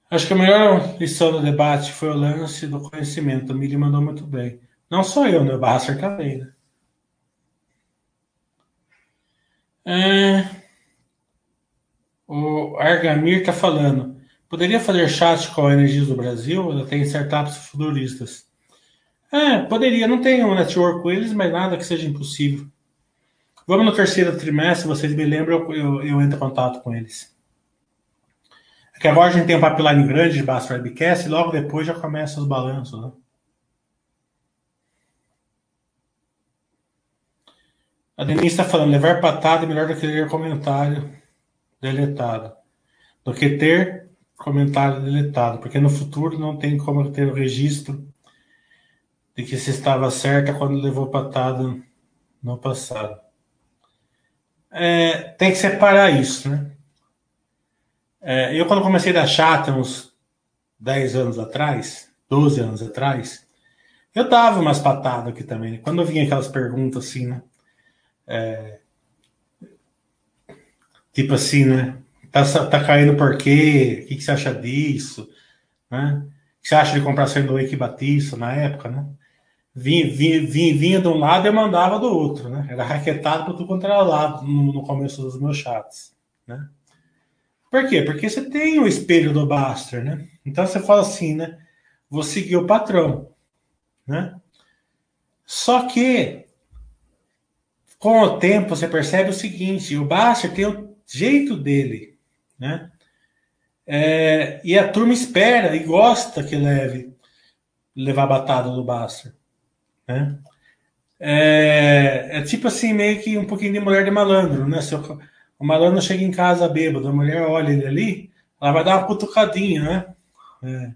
Acho que a melhor lição do debate foi o lance do conhecimento. O Mili mandou muito bem. Não só eu, né? O também, né? É... O Argamir está falando. Poderia fazer chat com a Energias do Brasil? Ela tem startups futuristas. É, poderia. Não tenho um network com eles, mas nada que seja impossível. Vamos no terceiro trimestre, vocês me lembram, eu, eu, entro em contato com eles. É que agora a gente tem um pipeline grande de Basta Webcast e logo depois já começa os balanços. Né? A Denise está falando, levar patada é melhor do que ler comentário deletado. Do que ter comentário deletado, porque no futuro não tem como ter o registro de que se estava certa quando levou patada no passado. É, tem que separar isso, né? É, eu, quando comecei da chata, uns 10 anos atrás, 12 anos atrás, eu dava umas patadas aqui também. Quando vinha aquelas perguntas assim, né? É, tipo assim, né? Tá, tá caindo por quê? O que, que você acha disso? Né? O que você acha de comprar sendo Wake Batista na época, né? vinha, vinha, vinha, vinha de um lado e mandava do outro, né? Era raquetado para tudo quanto era lado no, no, começo dos meus chats, né? Por quê? Porque você tem o espelho do Baster, né? Então você fala assim, né? Vou seguir o patrão, né? Só que com o tempo você percebe o seguinte: o Baster tem o jeito dele, né? É, e a turma espera e gosta que leve levar batata do Baster. Né? É, é, tipo assim, meio que um pouquinho de mulher de malandro, né? Se o, o malandro chega em casa bêbado, a mulher olha ele ali, ela vai dar uma cutucadinha, né? É,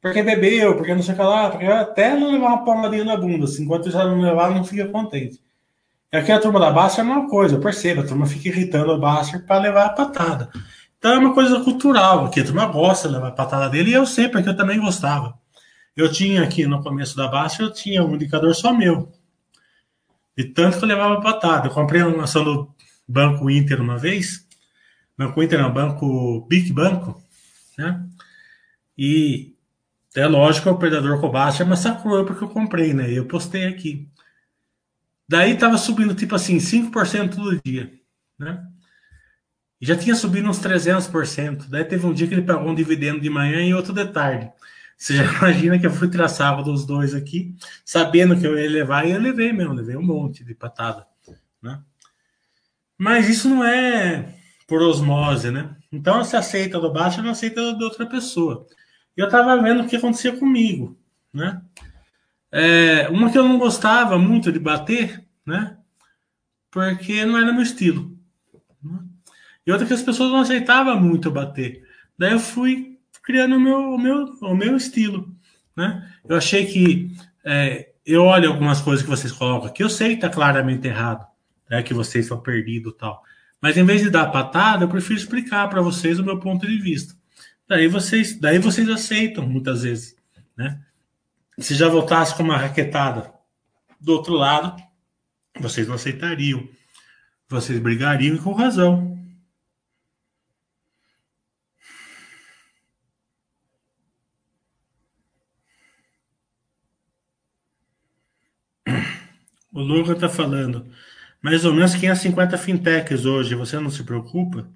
porque bebeu, porque não sei o que lá, porque até não levar uma palmadinha na bunda, assim, enquanto ela não levar, não fica contente. E aqui a turma da Basta é uma coisa, eu percebo, a turma fica irritando o Basta para levar a patada. Então é uma coisa cultural, que a turma gosta da patada dele, e eu sei, porque eu também gostava. Eu tinha aqui no começo da baixa, eu tinha um indicador só meu. De tanto que eu levava patada. Eu comprei uma ação do Banco Inter uma vez. Banco Inter não, Banco Big Banco, né? E é lógico que o predador com baixa massacrou porque eu comprei, né? Eu postei aqui. Daí tava subindo tipo assim, 5% todo dia, né? E já tinha subido uns 300%. Daí teve um dia que ele pagou um dividendo de manhã e outro de tarde. Você já imagina que eu fui tirar sábado os dois aqui, sabendo que eu ia levar, e eu levei mesmo, levei um monte de patada, né? Mas isso não é por osmose, né? Então você aceita do baixo, não aceita da outra pessoa. E eu tava vendo o que acontecia comigo, né? É, uma que eu não gostava muito de bater, né? Porque não era meu estilo. Né? E outra que as pessoas não aceitavam muito bater. Daí eu fui criando o meu, o meu, o meu estilo. Né? Eu achei que é, eu olho algumas coisas que vocês colocam aqui, eu sei que está claramente errado, né, que vocês estão perdidos e tal. Mas em vez de dar patada, eu prefiro explicar para vocês o meu ponto de vista. Daí vocês, daí vocês aceitam muitas vezes, né? Se já voltasse com uma raquetada do outro lado, vocês não aceitariam. Vocês brigariam e com razão. O Lucas está falando. Mais ou menos 550 fintechs hoje. Você não se preocupa?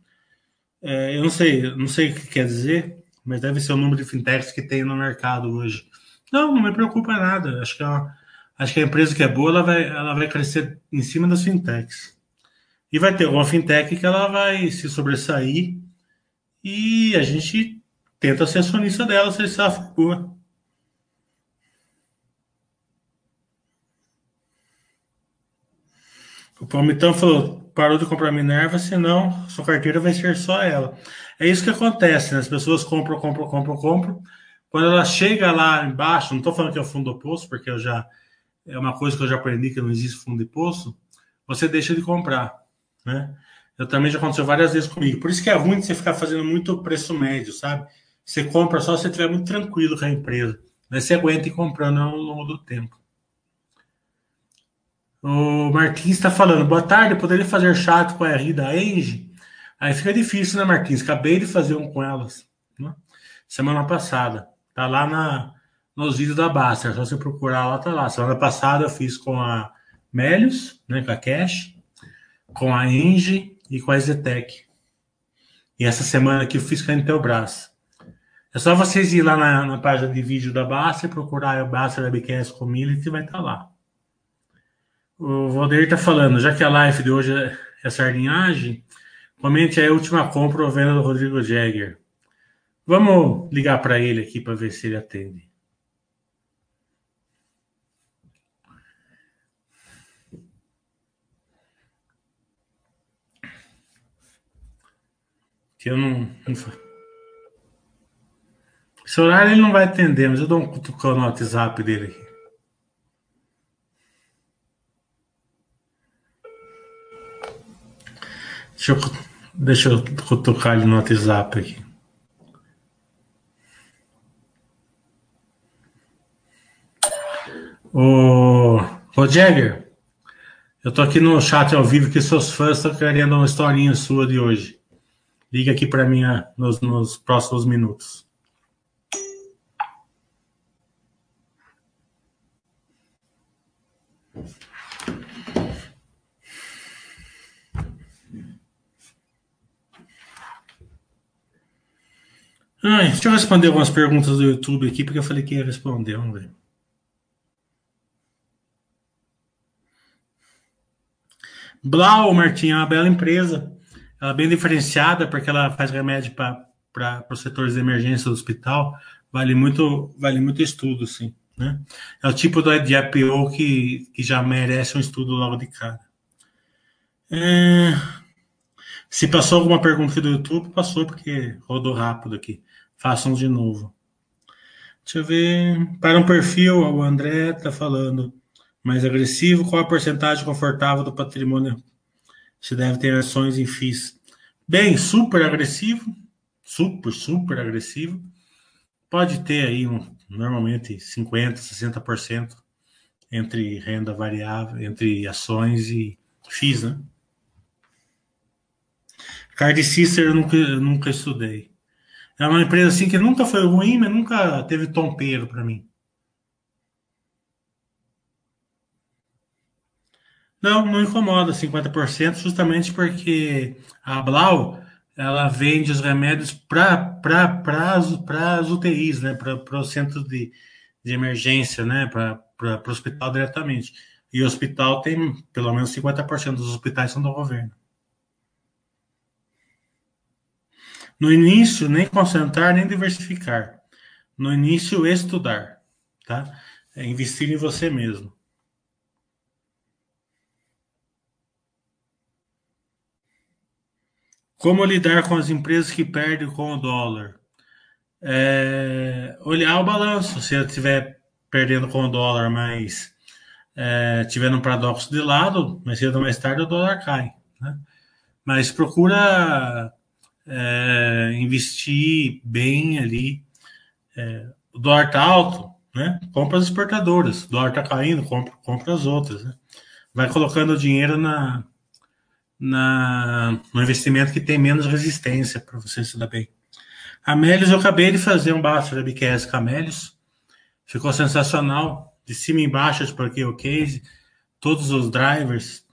É, eu não sei, não sei o que quer dizer, mas deve ser o número de fintechs que tem no mercado hoje. Não, não me preocupa nada. Acho que, a, é acho que a empresa que é boa, ela vai, ela vai crescer em cima das fintechs. E vai ter alguma fintech que ela vai se sobressair e a gente tenta ser acionista dela se ela for boa. O Palmitão falou: parou de comprar Minerva, senão sua carteira vai ser só ela. É isso que acontece, né? As pessoas compram, compram, compram, compram. Quando ela chega lá embaixo, não estou falando que é o fundo do poço, porque eu já é uma coisa que eu já aprendi que não existe fundo de poço. Você deixa de comprar, né? Eu também já aconteceu várias vezes comigo. Por isso que é ruim você ficar fazendo muito preço médio, sabe? Você compra só se você estiver muito tranquilo com a empresa. Daí você aguenta ir comprando ao longo do tempo. O Martins está falando, boa tarde, poderia fazer chat com a RI da Enge? Aí fica difícil, né, Martins? Acabei de fazer um com elas, né? semana passada. Tá lá na, nos vídeos da Basta, é só você procurar lá, tá lá. Semana passada eu fiz com a Melius, né, com a Cash, com a Enge e com a Zetec. E essa semana aqui eu fiz com a Intelbras. É só vocês ir lá na, na página de vídeo da Basta e procurar o Basta Webcast Community e vai estar tá lá. O Valdeir está falando, já que a live de hoje é, é sardinhagem, comente aí a última compra ou venda do Rodrigo Jagger. Vamos ligar para ele aqui para ver se ele atende. Que eu não, não. Esse horário ele não vai atender, mas eu dou um cutucão no WhatsApp dele aqui. Deixa eu, deixa eu tocar ele no WhatsApp aqui. Ô, Jagger, eu tô aqui no chat ao vivo que seus fãs estão querendo uma historinha sua de hoje. Liga aqui para mim ah, nos, nos próximos minutos. Ai, deixa eu responder algumas perguntas do YouTube aqui, porque eu falei que ia responder, vamos ver. Blau, Martinha, é uma bela empresa. Ela é bem diferenciada, porque ela faz remédio para os setores de emergência do hospital. Vale muito, vale muito estudo, sim. Né? É o tipo de IPO que, que já merece um estudo logo de cara. É... Se passou alguma pergunta do YouTube, passou, porque rodou rápido aqui. Façam de novo. Deixa eu ver. Para um perfil, o André está falando mais agressivo, qual a porcentagem confortável do patrimônio se deve ter ações em FIIs? bem super agressivo, super, super agressivo. Pode ter aí um, normalmente 50%, 60% entre renda variável, entre ações e FIIs, né? Card Sister eu nunca, eu nunca estudei. É uma empresa assim que nunca foi ruim, mas nunca teve tompeiro para mim. Não, não incomoda 50%, justamente porque a Blau ela vende os remédios para as UTIs, né? para o centro de, de emergência, né? para o hospital diretamente. E o hospital tem pelo menos 50% dos hospitais são do governo. No início, nem concentrar, nem diversificar. No início, estudar. Tá? É investir em você mesmo. Como lidar com as empresas que perdem com o dólar? É, olhar o balanço. Se estiver perdendo com o dólar, mas é, tiver um paradoxo de lado, mais cedo ou mais tarde o dólar cai. Né? Mas procura é, investir bem ali. É, o dólar está alto, né? compra as exportadoras. O dólar está caindo, compra, compra as outras. Né? Vai colocando o dinheiro na, na, no investimento que tem menos resistência para você se dar bem. Amélios, eu acabei de fazer um baixo da BQS com Amélios. Ficou sensacional. De cima e embaixo, porque o case, todos os drivers.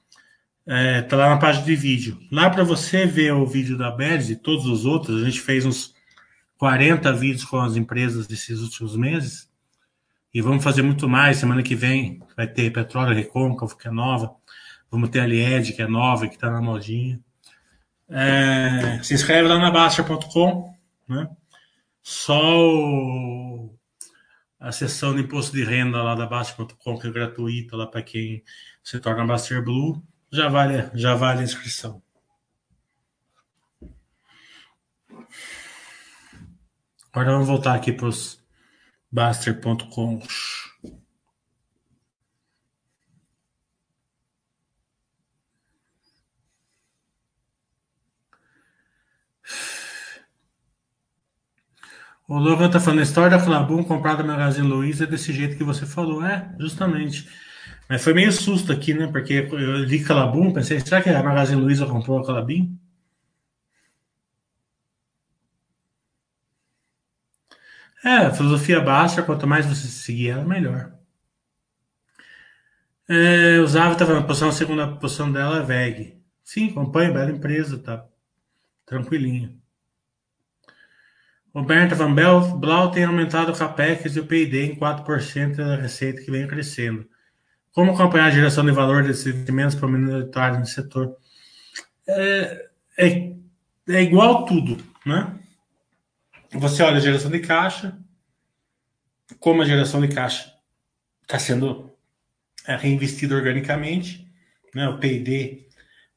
É, tá lá na página de vídeo. Lá para você ver o vídeo da Amélios e todos os outros, a gente fez uns 40 vídeos com as empresas desses últimos meses. E vamos fazer muito mais. Semana que vem vai ter Petróleo Recôncavo, que é nova. Vamos ter a Lied, que é nova, que está na modinha. É, se inscreve lá na Baster.com, né? Só o, a sessão de imposto de renda lá da Baster.com, que é gratuita lá para quem se torna Baster Blue, já vale, já vale a inscrição. Agora vamos voltar aqui para os Baster.com. O Logan tá falando, a história da Clabum comprada na Magazine Luiza é desse jeito que você falou. É, justamente. Mas foi meio susto aqui, né? Porque eu li Calabum, pensei, será que a Magazine Luiza comprou a Calabim? É, filosofia baixa, quanto mais você seguir ela, melhor. É, o Zava tá falando, posição, a segunda posição dela é VEG. Sim, acompanha, bela empresa, tá tranquilinha. Roberta Van Blau tem aumentado o CAPEX e o PID em 4% da receita que vem crescendo. Como acompanhar a geração de valor desses investimentos para minoritários no setor? É, é, é, igual tudo, né? Você olha a geração de caixa, como a geração de caixa está sendo é, reinvestida organicamente, né? O PID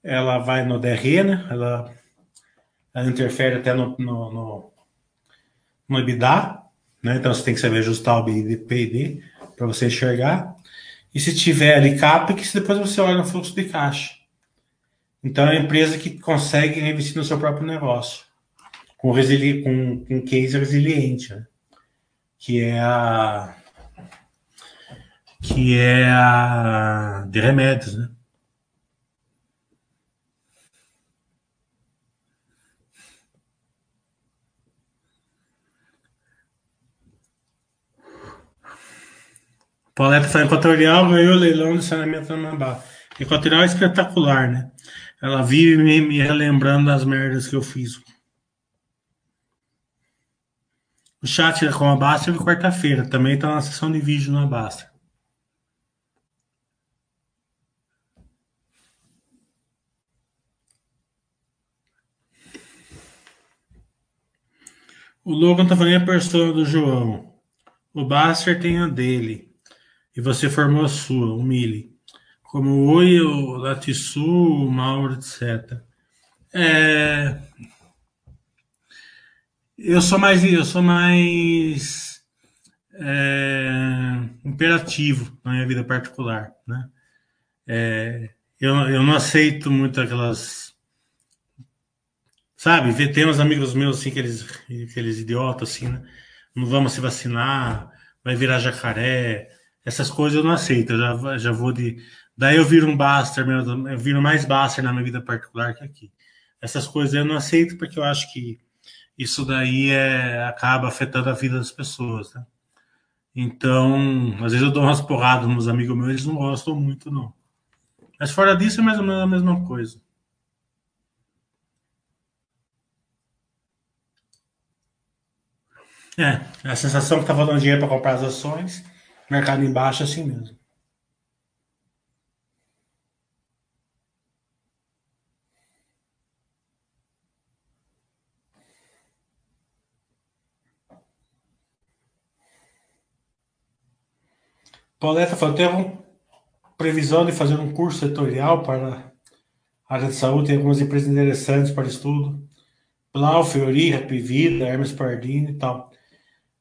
ela vai no DRE, né? Ela, ela interfere até no, no, no no EBITDA, né? Então você tem que saber ajustar o PID para você enxergar. E se tiver ali CAPEX, depois você olha no fluxo de caixa. Então é uma empresa que consegue investir no seu próprio negócio, com, resili com, com case resiliente, né? que é a que é a de remédios, né? Pauleta Equatorial, ganhou o leilão de saneamento na. Equatorial é espetacular, né? Ela vive me, me relembrando das merdas que eu fiz. O chat com a Basta é quarta-feira. Também está na sessão de vídeo na Basta. O Logan tá falando a persona do João. O Baster tem a dele e você formou a sua, Mili. Como o Oi, o Latissu, o Mauro, etc. É... Eu sou mais, eu sou mais é... imperativo na minha vida particular, né? É... Eu, eu não aceito muito aquelas sabe, tem uns amigos meus assim, aqueles, aqueles idiotas assim, né? Não vamos se vacinar, vai virar jacaré, essas coisas eu não aceito, eu já, já vou de. Daí eu viro um Baster, eu viro mais Baster na minha vida particular que aqui. Essas coisas eu não aceito porque eu acho que isso daí é, acaba afetando a vida das pessoas, né? Então, às vezes eu dou umas porradas nos amigos meus, eles não gostam muito, não. Mas fora disso é mais ou menos a mesma coisa. É, a sensação que tá faltando dinheiro para comprar as ações, mercado embaixo é assim mesmo. Pauleta falou, uma previsão de fazer um curso setorial para a área de saúde, tem algumas empresas interessantes para estudo. Blau, Fiori, Happy Vida, Hermes Pardini e tal.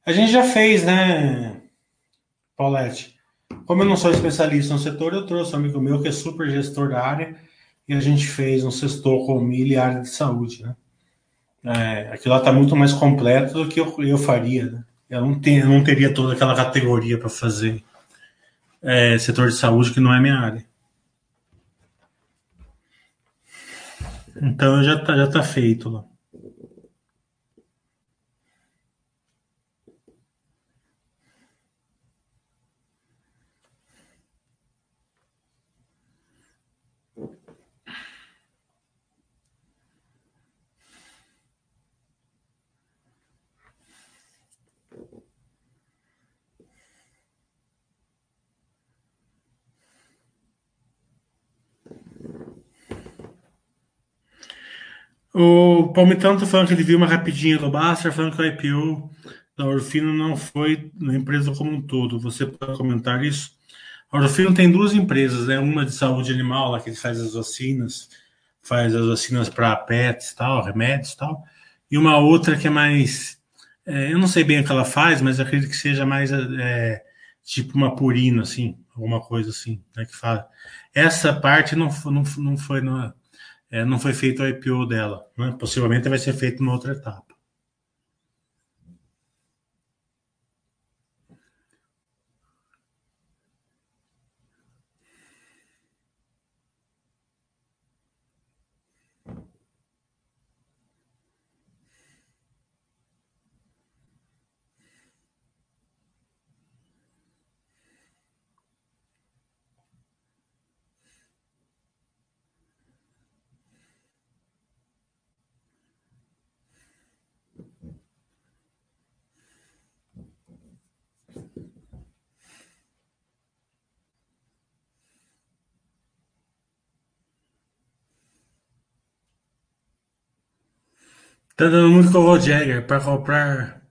A gente já fez, né, Paulette? Como eu não sou especialista no setor, eu trouxe um amigo meu que é super gestor da área e a gente fez um sextor com milho e área de saúde, né? É, aquilo lá está muito mais completo do que eu, eu faria, né? Eu não, tenho, eu não teria toda aquela categoria para fazer é, setor de saúde que não é minha área. Então já tá, já tá feito lá. O Palmitão tá falando que ele viu uma rapidinha do Baster, falando que o IPO da Orfino não foi na empresa como um todo. Você pode comentar isso? A Orfino tem duas empresas, né? Uma de saúde animal, lá que faz as vacinas, faz as vacinas para pets, tal, remédios, tal. E uma outra que é mais, é, eu não sei bem o que ela faz, mas acredito que seja mais é, tipo uma purina, assim, alguma coisa assim, né? Que fala. Essa parte não, não, não foi na é, não foi feito o IPO dela. Né? Possivelmente vai ser feito numa outra etapa. Tá dando muito com o Roger para comprar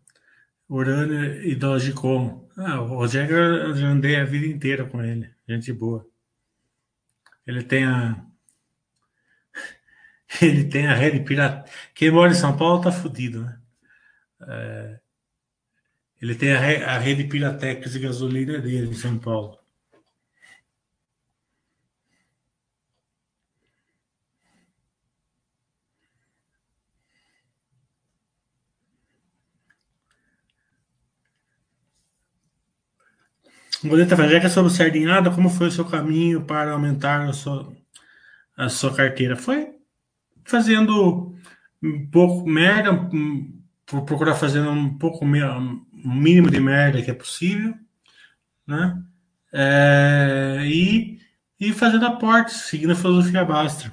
urânio e Dogecoin. Ah, o Roger eu já andei a vida inteira com ele. Gente boa. Ele tem a. Ele tem a rede pirata. Quem mora em São Paulo tá fudido, né? É... Ele tem a, re... a rede Piratex de gasolina dele em São Paulo. Goleta Fajeca sobre sardinhada, como foi o seu caminho para aumentar a sua, a sua carteira? Foi fazendo um pouco merda, por procurar fazer um pouco um mínimo de merda que é possível, né? É, e, e fazendo aportes, seguindo a filosofia Bastra.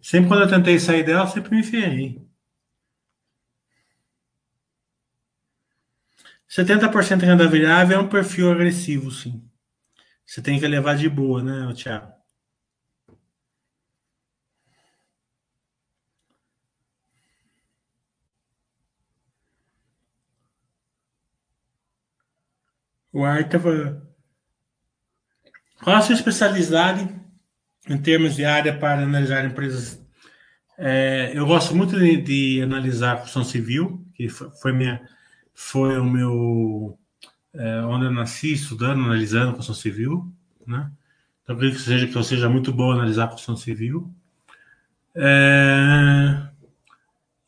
Sempre quando eu tentei sair dela, sempre me ferrei. 70% renda variável é um perfil agressivo, sim. Você tem que levar de boa, né, Thiago? O Ar estava. Qual a sua especialidade em termos de área para analisar empresas? É, eu gosto muito de, de analisar a construção civil, que foi, foi minha foi o meu é, onde eu nasci estudando, analisando construção civil, né? Então, que seja que eu seja muito bom analisar construção civil. É,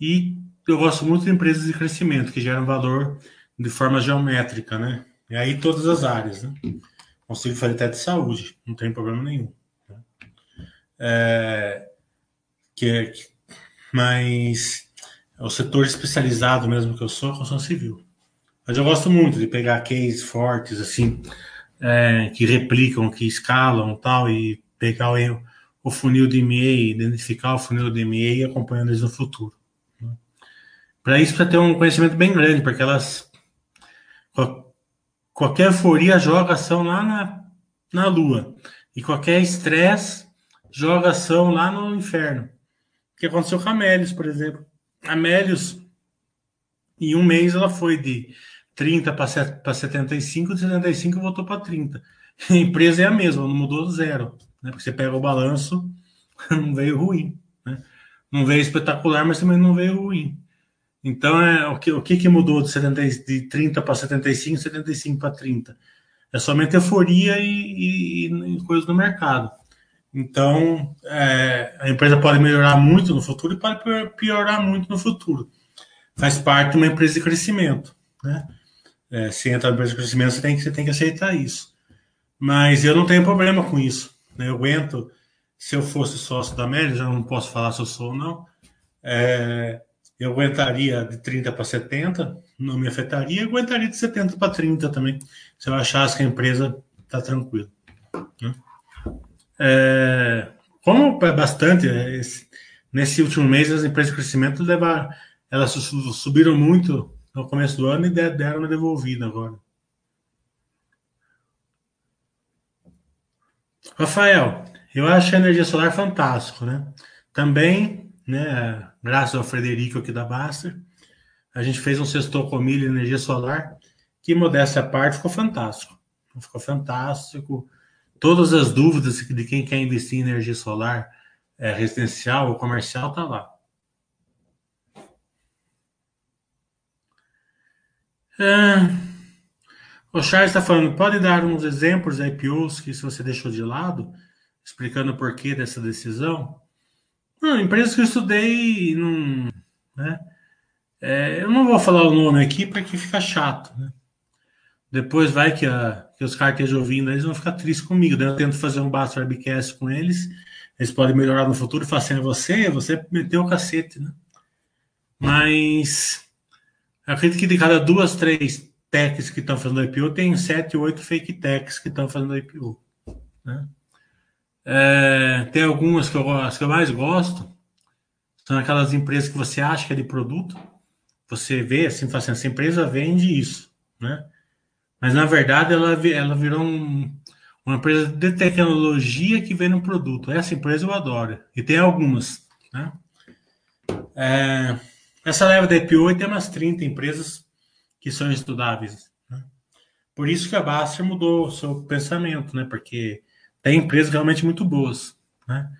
E eu gosto muito de empresas de crescimento, que geram valor de forma geométrica, né? E aí todas as áreas, né? Consigo fazer até de saúde, não tem problema nenhum. Né? É, que, que, mas o setor especializado mesmo que eu sou, construção civil. Mas eu gosto muito de pegar cases fortes, assim, é, que replicam, que escalam tal, e pegar o, o funil de MA, identificar o funil de MA e acompanhando eles no futuro. Né? Para isso, precisa ter um conhecimento bem grande, porque elas. Qualquer euforia joga ação lá na, na Lua. E qualquer estresse joga ação lá no inferno. O que aconteceu com a Amélios, por exemplo. A Amélios, em um mês, ela foi de 30 para 75, de 75 voltou para 30. A empresa é a mesma, não mudou zero. Né? Porque você pega o balanço, não veio ruim. Né? Não veio espetacular, mas também não veio ruim. Então, é, o, que, o que, que mudou de, 70, de 30 para 75, 75 para 30? É somente euforia e, e, e coisa do mercado. Então, é, a empresa pode melhorar muito no futuro e pode piorar muito no futuro. Faz parte de uma empresa de crescimento. Né? É, se entra na empresa de crescimento, você tem, que, você tem que aceitar isso. Mas eu não tenho problema com isso. Né? Eu aguento, se eu fosse sócio da Meli, já não posso falar se eu sou ou não, é, eu aguentaria de 30 para 70, não me afetaria, eu aguentaria de 70 para 30 também, se eu achasse que a empresa está tranquila. Né? É, como é bastante, é, esse, nesse último mês as empresas de crescimento levaram, elas subiram muito no começo do ano e deram uma devolvida agora. Rafael, eu acho a energia solar fantástico, né? Também, né, graças ao Frederico aqui da Baster, a gente fez um sextor com milho energia solar, que modéstia à parte ficou fantástico. Ficou fantástico. Todas as dúvidas de quem quer investir em energia solar é, residencial ou comercial tá lá. Ah, o Charles está falando, pode dar uns exemplos de IPOs que se você deixou de lado, explicando o porquê dessa decisão? Não, empresas que eu estudei, não, né? É, eu não vou falar o nome aqui porque fica chato, né? Depois vai que, a, que os caras estejam ouvindo, eles vão ficar tristes comigo. Daí eu tento fazer um Basta Webcast com eles, eles podem melhorar no futuro e falar assim, é você, você meteu o cacete, né? Mas acredito que de cada duas, três techs que estão fazendo IPO, tem sete, oito fake techs que estão fazendo IPO. Né? É, tem algumas que eu, as que eu mais gosto, são aquelas empresas que você acha que é de produto, você vê assim, fala assim, essa empresa vende isso, né? Mas na verdade ela, ela virou um, uma empresa de tecnologia que vende um produto. Essa empresa eu adoro. E tem algumas, né? É, essa leva da IPO tem umas 30 empresas que são estudáveis. Né? Por isso que a Baster mudou o seu pensamento, né? Porque tem empresas realmente muito boas, né?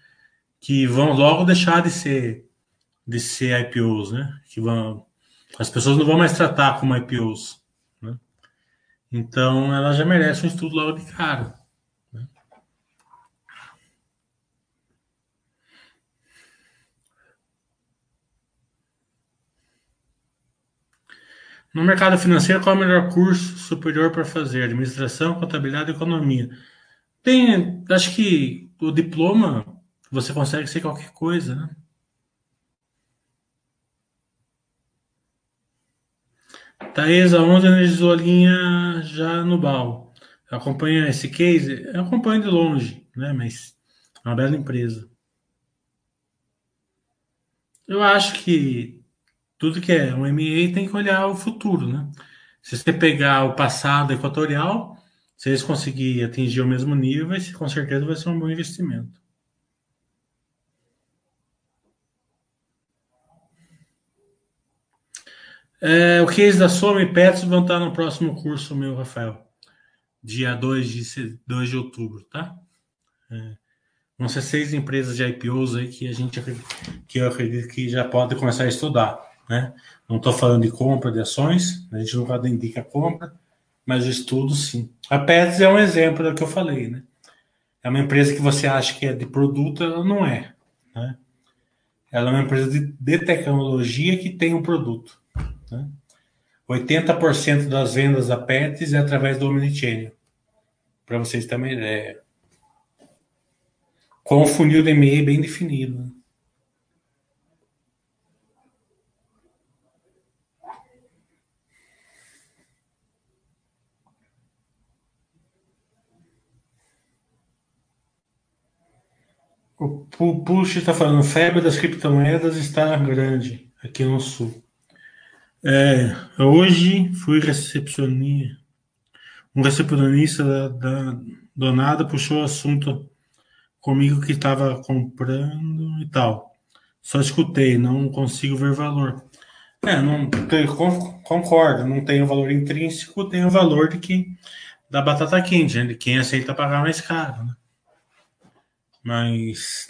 Que vão logo deixar de ser de ser IPOs, né? Que vão as pessoas não vão mais tratar como IPOs, né? Então ela já merece um estudo logo de cara. No mercado financeiro, qual é o melhor curso superior para fazer? Administração, contabilidade e economia. Tem, acho que o diploma você consegue ser qualquer coisa, né? Thaisa, onde analisou a linha já no BAL? Acompanha esse case? Eu acompanho de longe, né? Mas é uma bela empresa. Eu acho que tudo que é um MA tem que olhar o futuro, né? Se você pegar o passado equatorial, se eles conseguirem atingir o mesmo nível, com certeza vai ser um bom investimento. É, o case da Soma e Petros vão estar no próximo curso meu, Rafael. Dia 2 de, 2 de outubro, tá? É, vão ser seis empresas de IPOs aí que a gente que eu acredito que já pode começar a estudar. Né? Não estou falando de compra de ações, a gente nunca indica compra, mas estudo sim. A Pets é um exemplo do que eu falei, né? É uma empresa que você acha que é de produto, ela não é. Né? ela é uma empresa de, de tecnologia que tem um produto. Né? 80% das vendas da Pets é através do Omnichannel. Para vocês também é com o funil de e-mail bem definido. O Push está falando, febre das criptomoedas está grande aqui no sul. É, hoje fui recepcionista, um recepcionista da, da Donada puxou o assunto comigo que estava comprando e tal. Só escutei, não consigo ver valor. É, não concordo, não tem o valor intrínseco, tem o valor de que da batata quente, né, de quem aceita pagar mais caro, né? Mas.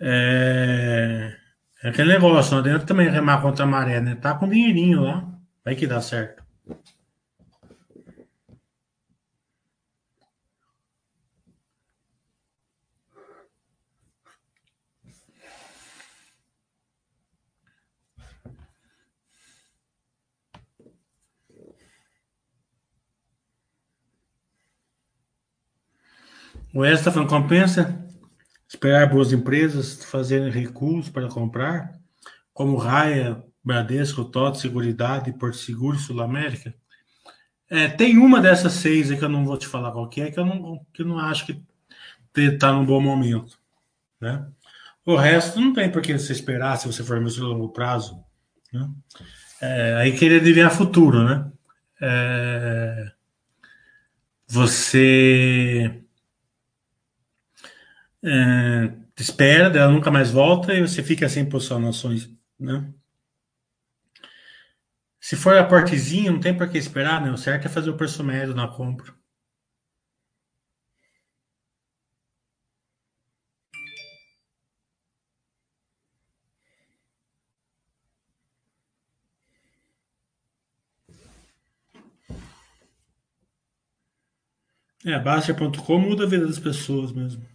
É, é aquele negócio, não adianta também remar contra a maré, né? Tá com dinheirinho lá, vai que dá certo. O está falando, compensa esperar boas empresas fazerem recursos para comprar, como Raia, Bradesco, TOT, Seguridade, Porto Seguro, Sul América? É, tem uma dessas seis aí que eu não vou te falar qual que é, que eu não, que eu não acho que está num bom momento. Né? O resto não tem por que você esperar se você for no longo prazo. Né? É, aí querer adivinhar futuro, né? É, você é, espera, ela nunca mais volta e você fica sem posicionações, né? Se for a portezinha, não tem para que esperar, né? O certo é fazer o preço médio na compra. É, Baixa.com muda a vida das pessoas mesmo.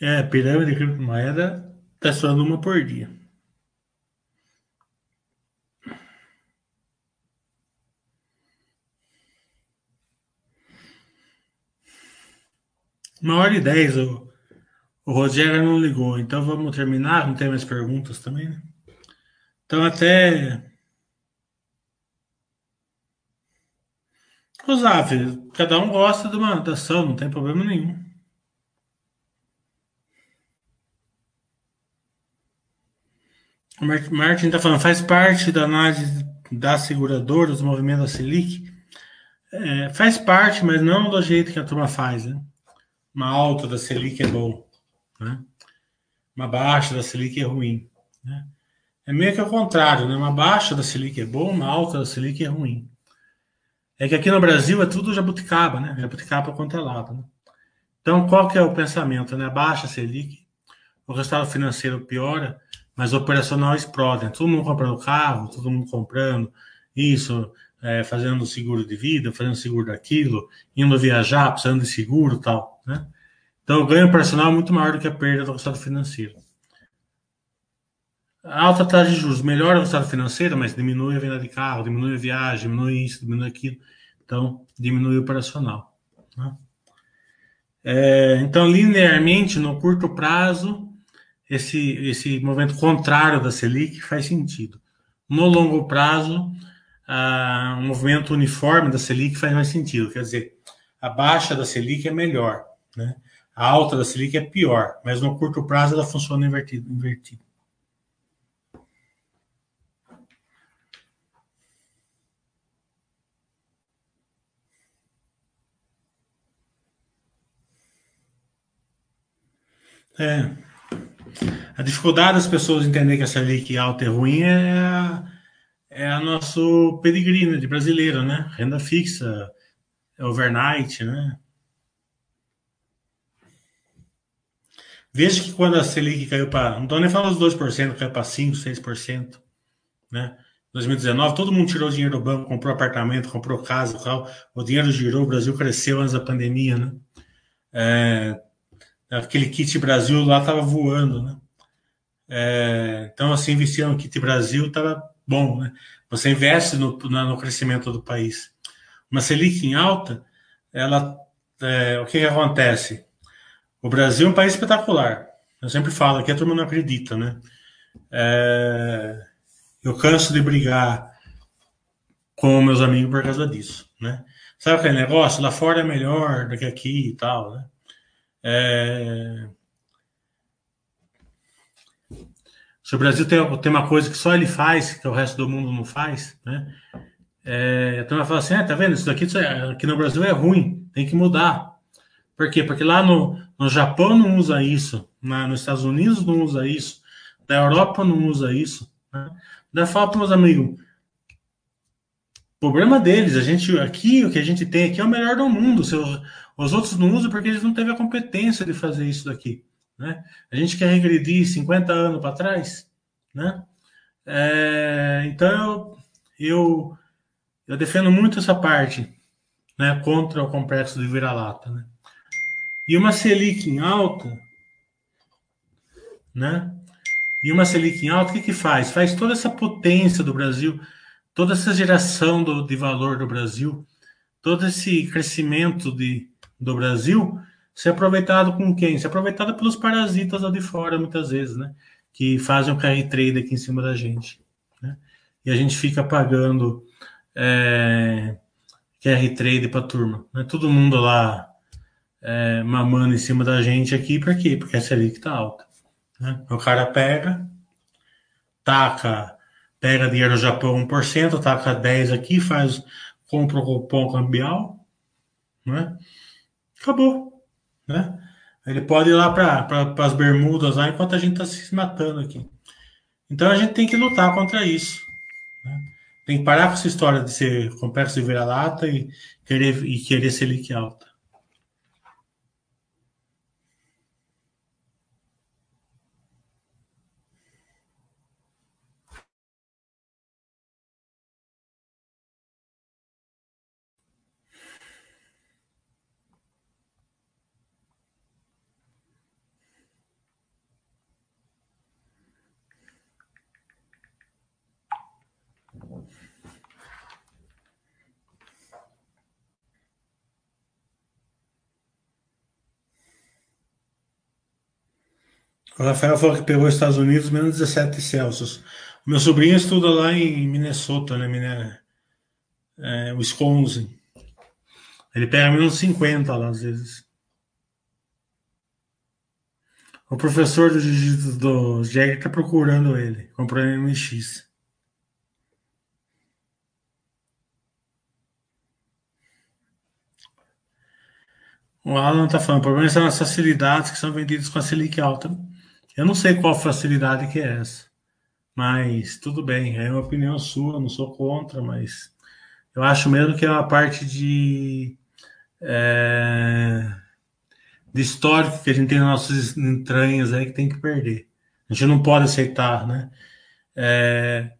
É, pirâmide de criptomoeda tá soando uma por dia. Uma hora e dez, o, o Rogério não ligou, então vamos terminar, não tem mais perguntas também, né? Então até. Zaf, cada um gosta de uma ação, não tem problema nenhum. Martin está falando, faz parte da análise da seguradora, dos movimentos da Selic. É, faz parte, mas não do jeito que a turma faz. Né? Uma alta da Selic é bom. Né? Uma baixa da Selic é ruim. Né? É meio que ao contrário, né? Uma baixa da Selic é bom, uma alta da Selic é ruim. É que aqui no Brasil é tudo jabuticaba, né? Jabuticaba quanto é lado. Né? Então, qual que é o pensamento? Né? Baixa a Selic, o resultado financeiro piora, mas operacional explode. Né? Todo mundo comprando carro, todo mundo comprando isso, é, fazendo seguro de vida, fazendo seguro daquilo, indo viajar, precisando de seguro tal, né? Então, o ganho operacional é muito maior do que a perda do resultado financeiro. A alta taxa de juros melhora o resultado financeiro, mas diminui a venda de carro, diminui a viagem, diminui isso, diminui aquilo. Então, diminui o operacional. Né? É, então, linearmente, no curto prazo, esse, esse movimento contrário da Selic faz sentido. No longo prazo, ah, um movimento uniforme da Selic faz mais sentido. Quer dizer, a baixa da Selic é melhor, né? a alta da Selic é pior, mas no curto prazo ela funciona invertido. invertido. É. A dificuldade das pessoas entenderem que essa Selic alta é ruim é a, é a nosso peregrino de brasileiro, né? Renda fixa, é overnight, né? Veja que quando a Selic caiu para. Não estou nem falando dos 2%, caiu para 5%, 6%, né? 2019, todo mundo tirou dinheiro do banco, comprou apartamento, comprou casa, tal. o dinheiro girou, o Brasil cresceu antes da pandemia, né? É, aquele kit Brasil lá estava voando, né? É, então, assim, investir no kit Brasil estava bom, né? Você investe no, no crescimento do país. Uma Selic em alta, ela, é, o que, que acontece? O Brasil é um país espetacular. Eu sempre falo, aqui a turma não acredita, né? É, eu canso de brigar com meus amigos por causa disso, né? Sabe aquele negócio? Lá fora é melhor do que aqui e tal, né? É... Se o Brasil tem, tem uma coisa que só ele faz, que o resto do mundo não faz, né? É, a turma fala assim, ah, tá vendo? Isso daqui aqui no Brasil é ruim, tem que mudar. Por quê? Porque lá no, no Japão não usa isso, na, nos Estados Unidos não usa isso, na Europa não usa isso. Né? Daí fala meus amigos, problema deles, a gente aqui, o que a gente tem aqui é o melhor do mundo. Os outros não usam porque eles não teve a competência de fazer isso daqui. Né? A gente quer regredir 50 anos para trás. Né? É, então eu, eu, eu, defendo muito essa parte né, contra o complexo de vira-lata. Né? E uma Selic em alta, né? E uma Selic em alta, o que, que faz? Faz toda essa potência do Brasil, toda essa geração do, de valor do Brasil, todo esse crescimento de, do Brasil ser aproveitado com quem? Ser aproveitado pelos parasitas lá de fora, muitas vezes, né? Que fazem o carry trade aqui em cima da gente. Né? E a gente fica pagando é, carry trade para a turma. Né? Todo mundo lá é, mamando em cima da gente aqui, por quê? Porque a Selic está alta. Né? O cara pega, taca, pega dinheiro do Japão 1%, taca 10 aqui, faz, compra o cupom cambial, né? Acabou, né? Ele pode ir lá para as bermudas lá enquanto a gente está se matando aqui. Então a gente tem que lutar contra isso. Né? Tem que parar com essa história de ser complexo de vira-lata e querer, e querer ser lique alta. O Rafael falou que pegou os Estados Unidos menos 17 Celsius. O meu sobrinho estuda lá em Minnesota, né? É, Wisconsin. Ele pega menos 50 lá às vezes. O professor do jiu-jitsu do Jäger tá procurando ele, comprando MX. O Alan tá falando, o problema são as facilidades que são vendidas com a Selic alta. Eu não sei qual facilidade que é essa, mas tudo bem, é uma opinião sua, não sou contra, mas eu acho mesmo que é uma parte de, é, de histórico que a gente tem nas nossas entranhas aí que tem que perder. A gente não pode aceitar, né? É,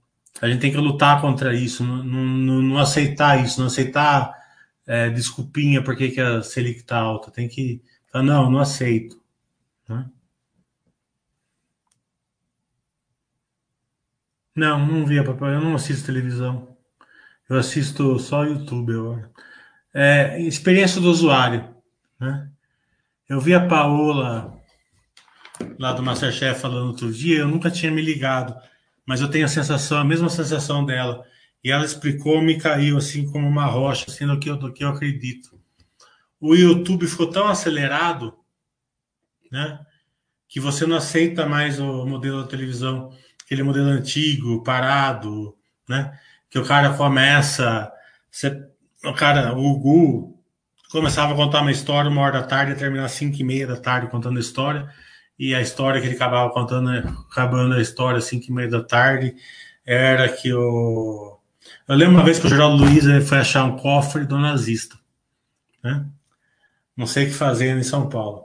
a gente tem que lutar contra isso, não, não, não aceitar isso, não aceitar é, desculpinha porque que a Selic está alta. Tem que falar, não, não aceito. Né? Não, não via papai. Eu não assisto televisão. Eu assisto só YouTube agora. É, experiência do usuário, né? Eu vi a Paola lá do Masterchef falando outro dia, eu nunca tinha me ligado, mas eu tenho a sensação, a mesma sensação dela. E ela explicou, me caiu assim como uma rocha, assim, do que eu, do que eu acredito. O YouTube ficou tão acelerado, né? Que você não aceita mais o modelo da televisão aquele modelo antigo, parado, né? Que o cara começa, você, o cara, o Gu começava a contar uma história uma hora da tarde, ia terminar às cinco e meia da tarde contando a história, e a história que ele acabava contando, acabando a história às cinco e meia da tarde, era que o... Eu lembro uma vez que o Geraldo Luiz foi achar um cofre do nazista, né? Não sei o que fazer em São Paulo.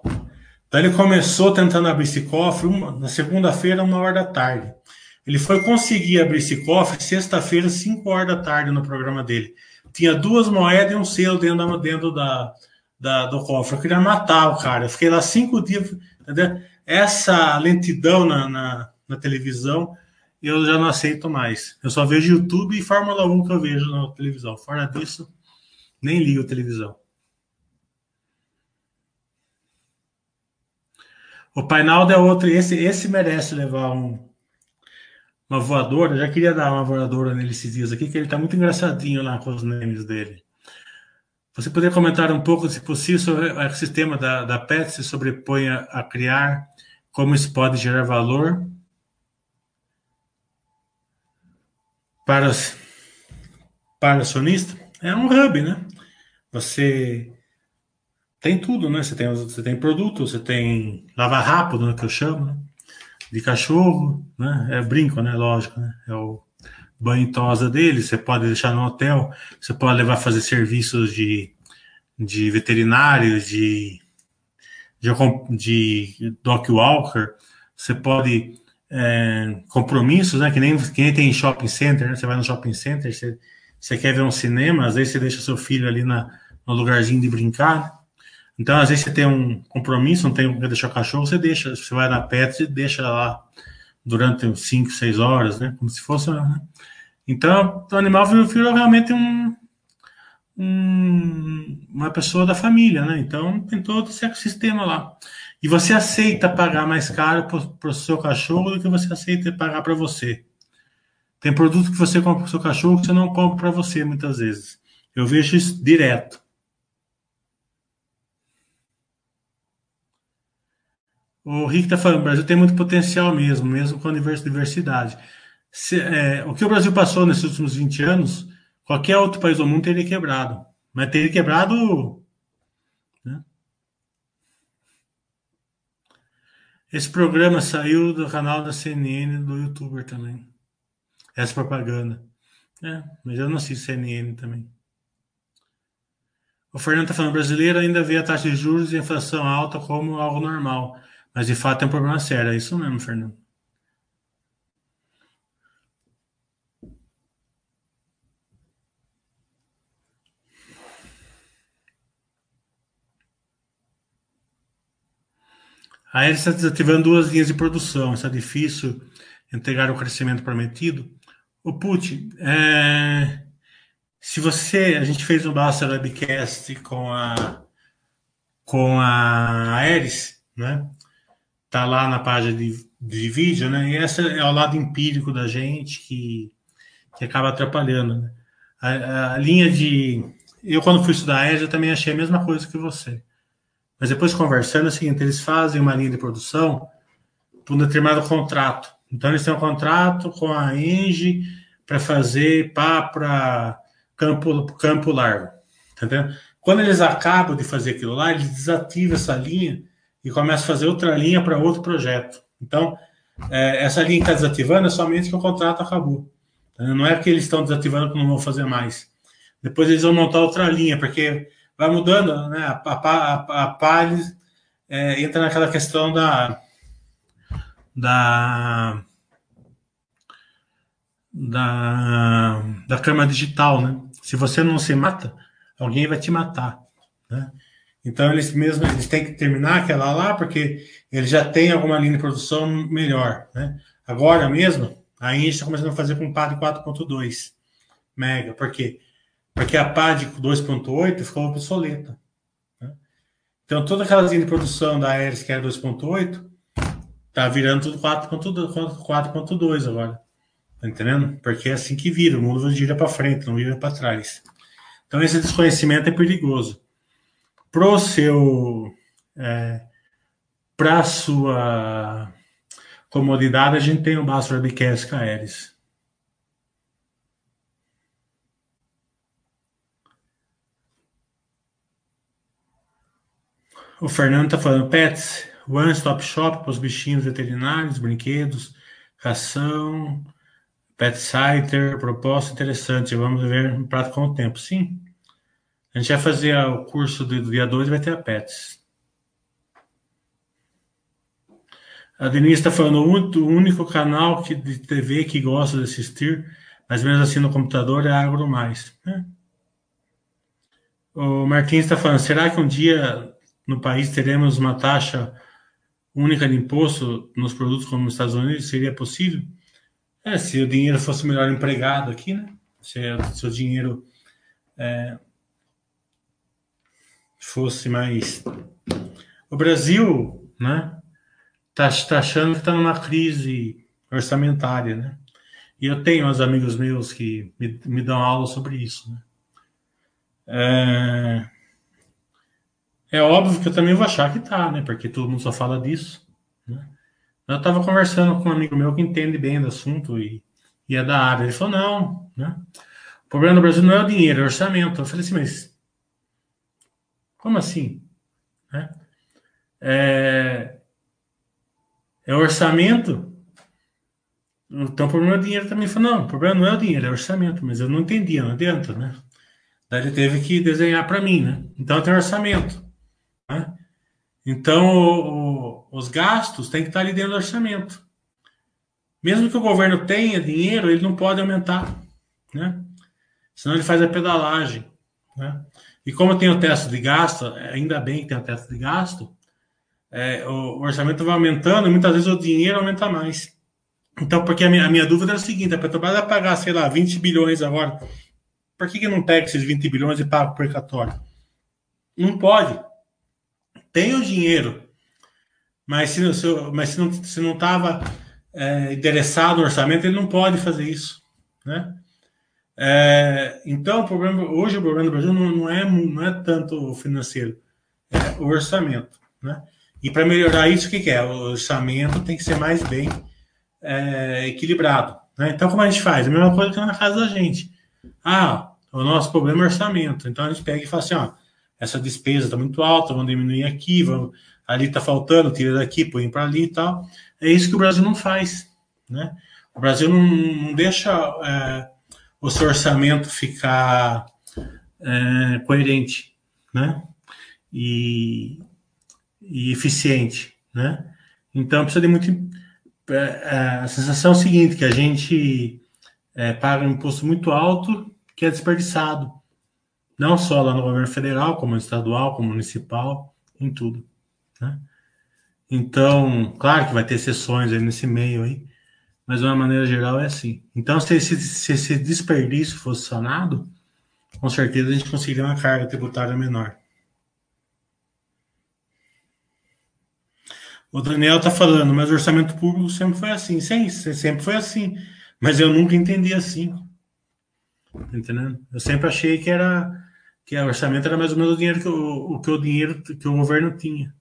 Então ele começou tentando abrir esse cofre uma, na segunda-feira, uma hora da tarde. Ele foi conseguir abrir esse cofre sexta-feira, 5 horas da tarde, no programa dele. Tinha duas moedas e um selo dentro, dentro da, da, do cofre. Eu queria matar o cara. Eu fiquei lá cinco dias. Entendeu? Essa lentidão na, na, na, televisão eu já não aceito mais. Eu só vejo YouTube e Fórmula 1 que eu vejo na televisão. Fora disso, nem ligo televisão. O Painaldo é outro. Esse, esse merece levar um, uma voadora. Já queria dar uma voadora nele esses dias aqui, que ele tá muito engraçadinho lá com os memes dele. Você poderia comentar um pouco, se possível, sobre o ecossistema da, da PET se sobrepõe a, a criar, como isso pode gerar valor para, para o acionista? É um hub, né? Você tem tudo, né? Você tem, você tem produto, você tem lava rápido, né, que eu chamo, né? De cachorro, né? É brinco, né? Lógico, né? É o banho tosa dele, você pode deixar no hotel, você pode levar fazer serviços de, de veterinário, de, de, de dog walker, você pode é, compromissos, né? Que nem, que nem tem shopping center, né? Você vai no shopping center, você, você quer ver um cinema, às vezes você deixa seu filho ali na, no lugarzinho de brincar. Então, às vezes você tem um compromisso, não tem que deixar o cachorro, você deixa, você vai na pet e deixa lá durante 5, 6 horas, né? Como se fosse. Né? Então, o animal virou realmente um, um, uma pessoa da família, né? Então, tem todo esse ecossistema lá. E você aceita pagar mais caro para o seu cachorro do que você aceita pagar para você. Tem produto que você compra para o seu cachorro que você não compra para você, muitas vezes. Eu vejo isso direto. O Rick está falando, o Brasil tem muito potencial mesmo, mesmo com a diversidade. Se, é, o que o Brasil passou nesses últimos 20 anos, qualquer outro país do mundo teria quebrado. Mas teria quebrado. Né? Esse programa saiu do canal da CNN do youtuber também. Essa propaganda. É, mas eu não assisto CNN também. O Fernando está falando, brasileiro ainda vê a taxa de juros e inflação alta como algo normal. Mas de fato é um problema sério. É isso mesmo, Fernando. A Aérea está desativando duas linhas de produção. Está difícil entregar o crescimento prometido. O Putin, é... se você. A gente fez um Basta Webcast com a, com a Aeres, né? Tá lá na página de, de vídeo, né? E esse é o lado empírico da gente que, que acaba atrapalhando. Né? A, a linha de. Eu, quando fui estudar eu também achei a mesma coisa que você mas depois conversando é o seguinte, eles fazem uma linha de produção por um determinado contrato. Então eles têm um contrato com a Engie para fazer pá para campo, campo largo. Entendeu? Quando eles acabam de fazer aquilo lá, eles desativam essa linha e começam a fazer outra linha para outro projeto. Então, é, essa linha que está desativando é somente que o contrato acabou. Entendeu? Não é que eles estão desativando que não vão fazer mais. Depois eles vão montar outra linha, porque vai mudando, né? A, a, a Pales é, entra naquela questão da da da, da cama digital, né? Se você não se mata, alguém vai te matar, né? Então eles mesmo eles têm que terminar aquela lá porque eles já têm alguma linha de produção melhor, né? Agora mesmo a gente está começando a fazer com PAD 4.2 mega, porque porque a PAD 2.8 ficou obsoleta. Né? Então, todas aquelas linhas de produção da Aeres que era 2.8 tá virando tudo 4.2 agora. Tá entendendo? Porque é assim que vira, o mundo gira para frente, não vira para trás. Então, esse desconhecimento é perigoso. Pro seu. É, para sua comodidade, a gente tem o Basso Webcast com a Aeres. O Fernando está falando, pets, one stop shop para os bichinhos veterinários, brinquedos, ração, pet sitter, proposta interessante. Vamos ver um prato com o tempo. Sim. A gente vai fazer o curso do dia 2 e vai ter a pets. A Denise está falando, o único canal que, de TV que gosta de assistir, mas mesmo assim no computador, é Agro Mais. Né? O Martins está falando, será que um dia no país teremos uma taxa única de imposto nos produtos como nos Estados Unidos? Seria possível? É, se o dinheiro fosse melhor empregado aqui, né? Se, se o dinheiro é, fosse mais. O Brasil, né? Tá, tá achando que está numa crise orçamentária, né? E eu tenho uns amigos meus que me, me dão aula sobre isso, né? É, é óbvio que eu também vou achar que tá, né? Porque todo mundo só fala disso. Né? Eu estava conversando com um amigo meu que entende bem do assunto e, e é da área. Ele falou: não, né? O problema no Brasil não é o dinheiro, é o orçamento. Eu falei assim, mas como assim? Né? É, é orçamento? Então o problema é o dinheiro também. Falou: não, o problema não é o dinheiro, é o orçamento. Mas eu não entendia, não adianta, né? Daí ele teve que desenhar para mim, né? Então tem orçamento. Né? Então o, o, os gastos têm que estar ali dentro do orçamento. Mesmo que o governo tenha dinheiro, ele não pode aumentar, né? Senão ele faz a pedalagem, né? E como tem o teto de gasto, ainda bem que tem o teto de gasto, é, o, o orçamento vai aumentando e muitas vezes o dinheiro aumenta mais. Então, porque a minha, a minha dúvida é a seguinte: a Petrobras vai pagar, sei lá, 20 bilhões agora por que, que não pega esses 20 bilhões e paga o precatório? Não pode. Tem o dinheiro, mas se, se, mas se não estava se não é, endereçado o orçamento, ele não pode fazer isso. Né? É, então, o problema, hoje o problema do Brasil não, não, é, não é tanto financeiro, é o orçamento. Né? E para melhorar isso, o que, que, é? O orçamento tem que ser mais bem é, equilibrado. Né? Então, como a gente faz? A mesma coisa que na casa da gente. Ah, o nosso problema é orçamento. Então a gente pega e fala assim: ó, essa despesa está muito alta, vamos diminuir aqui, vamos, ali está faltando, tira daqui, põe para ali e tal. É isso que o Brasil não faz. Né? O Brasil não, não deixa é, o seu orçamento ficar é, coerente né? e, e eficiente. Né? Então precisa de muito. É, é a sensação é o seguinte: que a gente é, paga um imposto muito alto que é desperdiçado. Não só lá no governo federal, como estadual, como municipal, em tudo. Né? Então, claro que vai ter exceções aí nesse meio aí, mas de uma maneira geral é assim. Então, se esse, se esse desperdício fosse sanado, com certeza a gente conseguiria uma carga tributária menor. O Daniel está falando, mas o orçamento público sempre foi assim. Sim, sempre foi assim. Mas eu nunca entendi assim. Entendendo? Eu sempre achei que era que o orçamento era mais ou menos o dinheiro que o, o que o dinheiro que o governo tinha.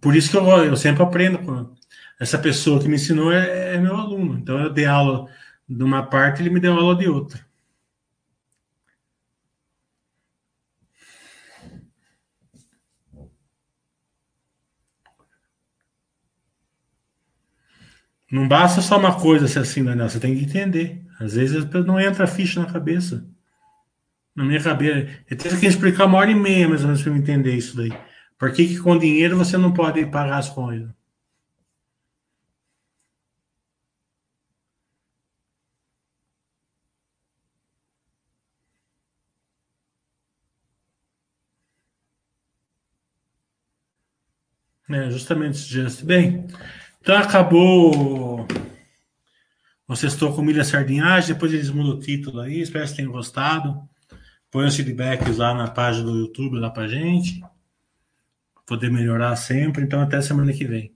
Por isso que eu, eu sempre aprendo com essa pessoa que me ensinou é, é meu aluno. Então eu dei aula de uma parte, ele me deu aula de outra. Não basta só uma coisa ser assim, Daniel. Você tem que entender. Às vezes não entra ficha na cabeça. Na minha cabeça. Eu tenho que explicar uma hora e meia, mais ou menos, para eu entender isso daí. Por que, que com dinheiro você não pode pagar as coisas? É, justamente, Just. Bem, então acabou o Sextou com Milha Sardinhagem, depois eles mudam o título aí, espero que tenham gostado. Põe os feedbacks lá na página do YouTube lá pra gente. Poder melhorar sempre. Então até semana que vem.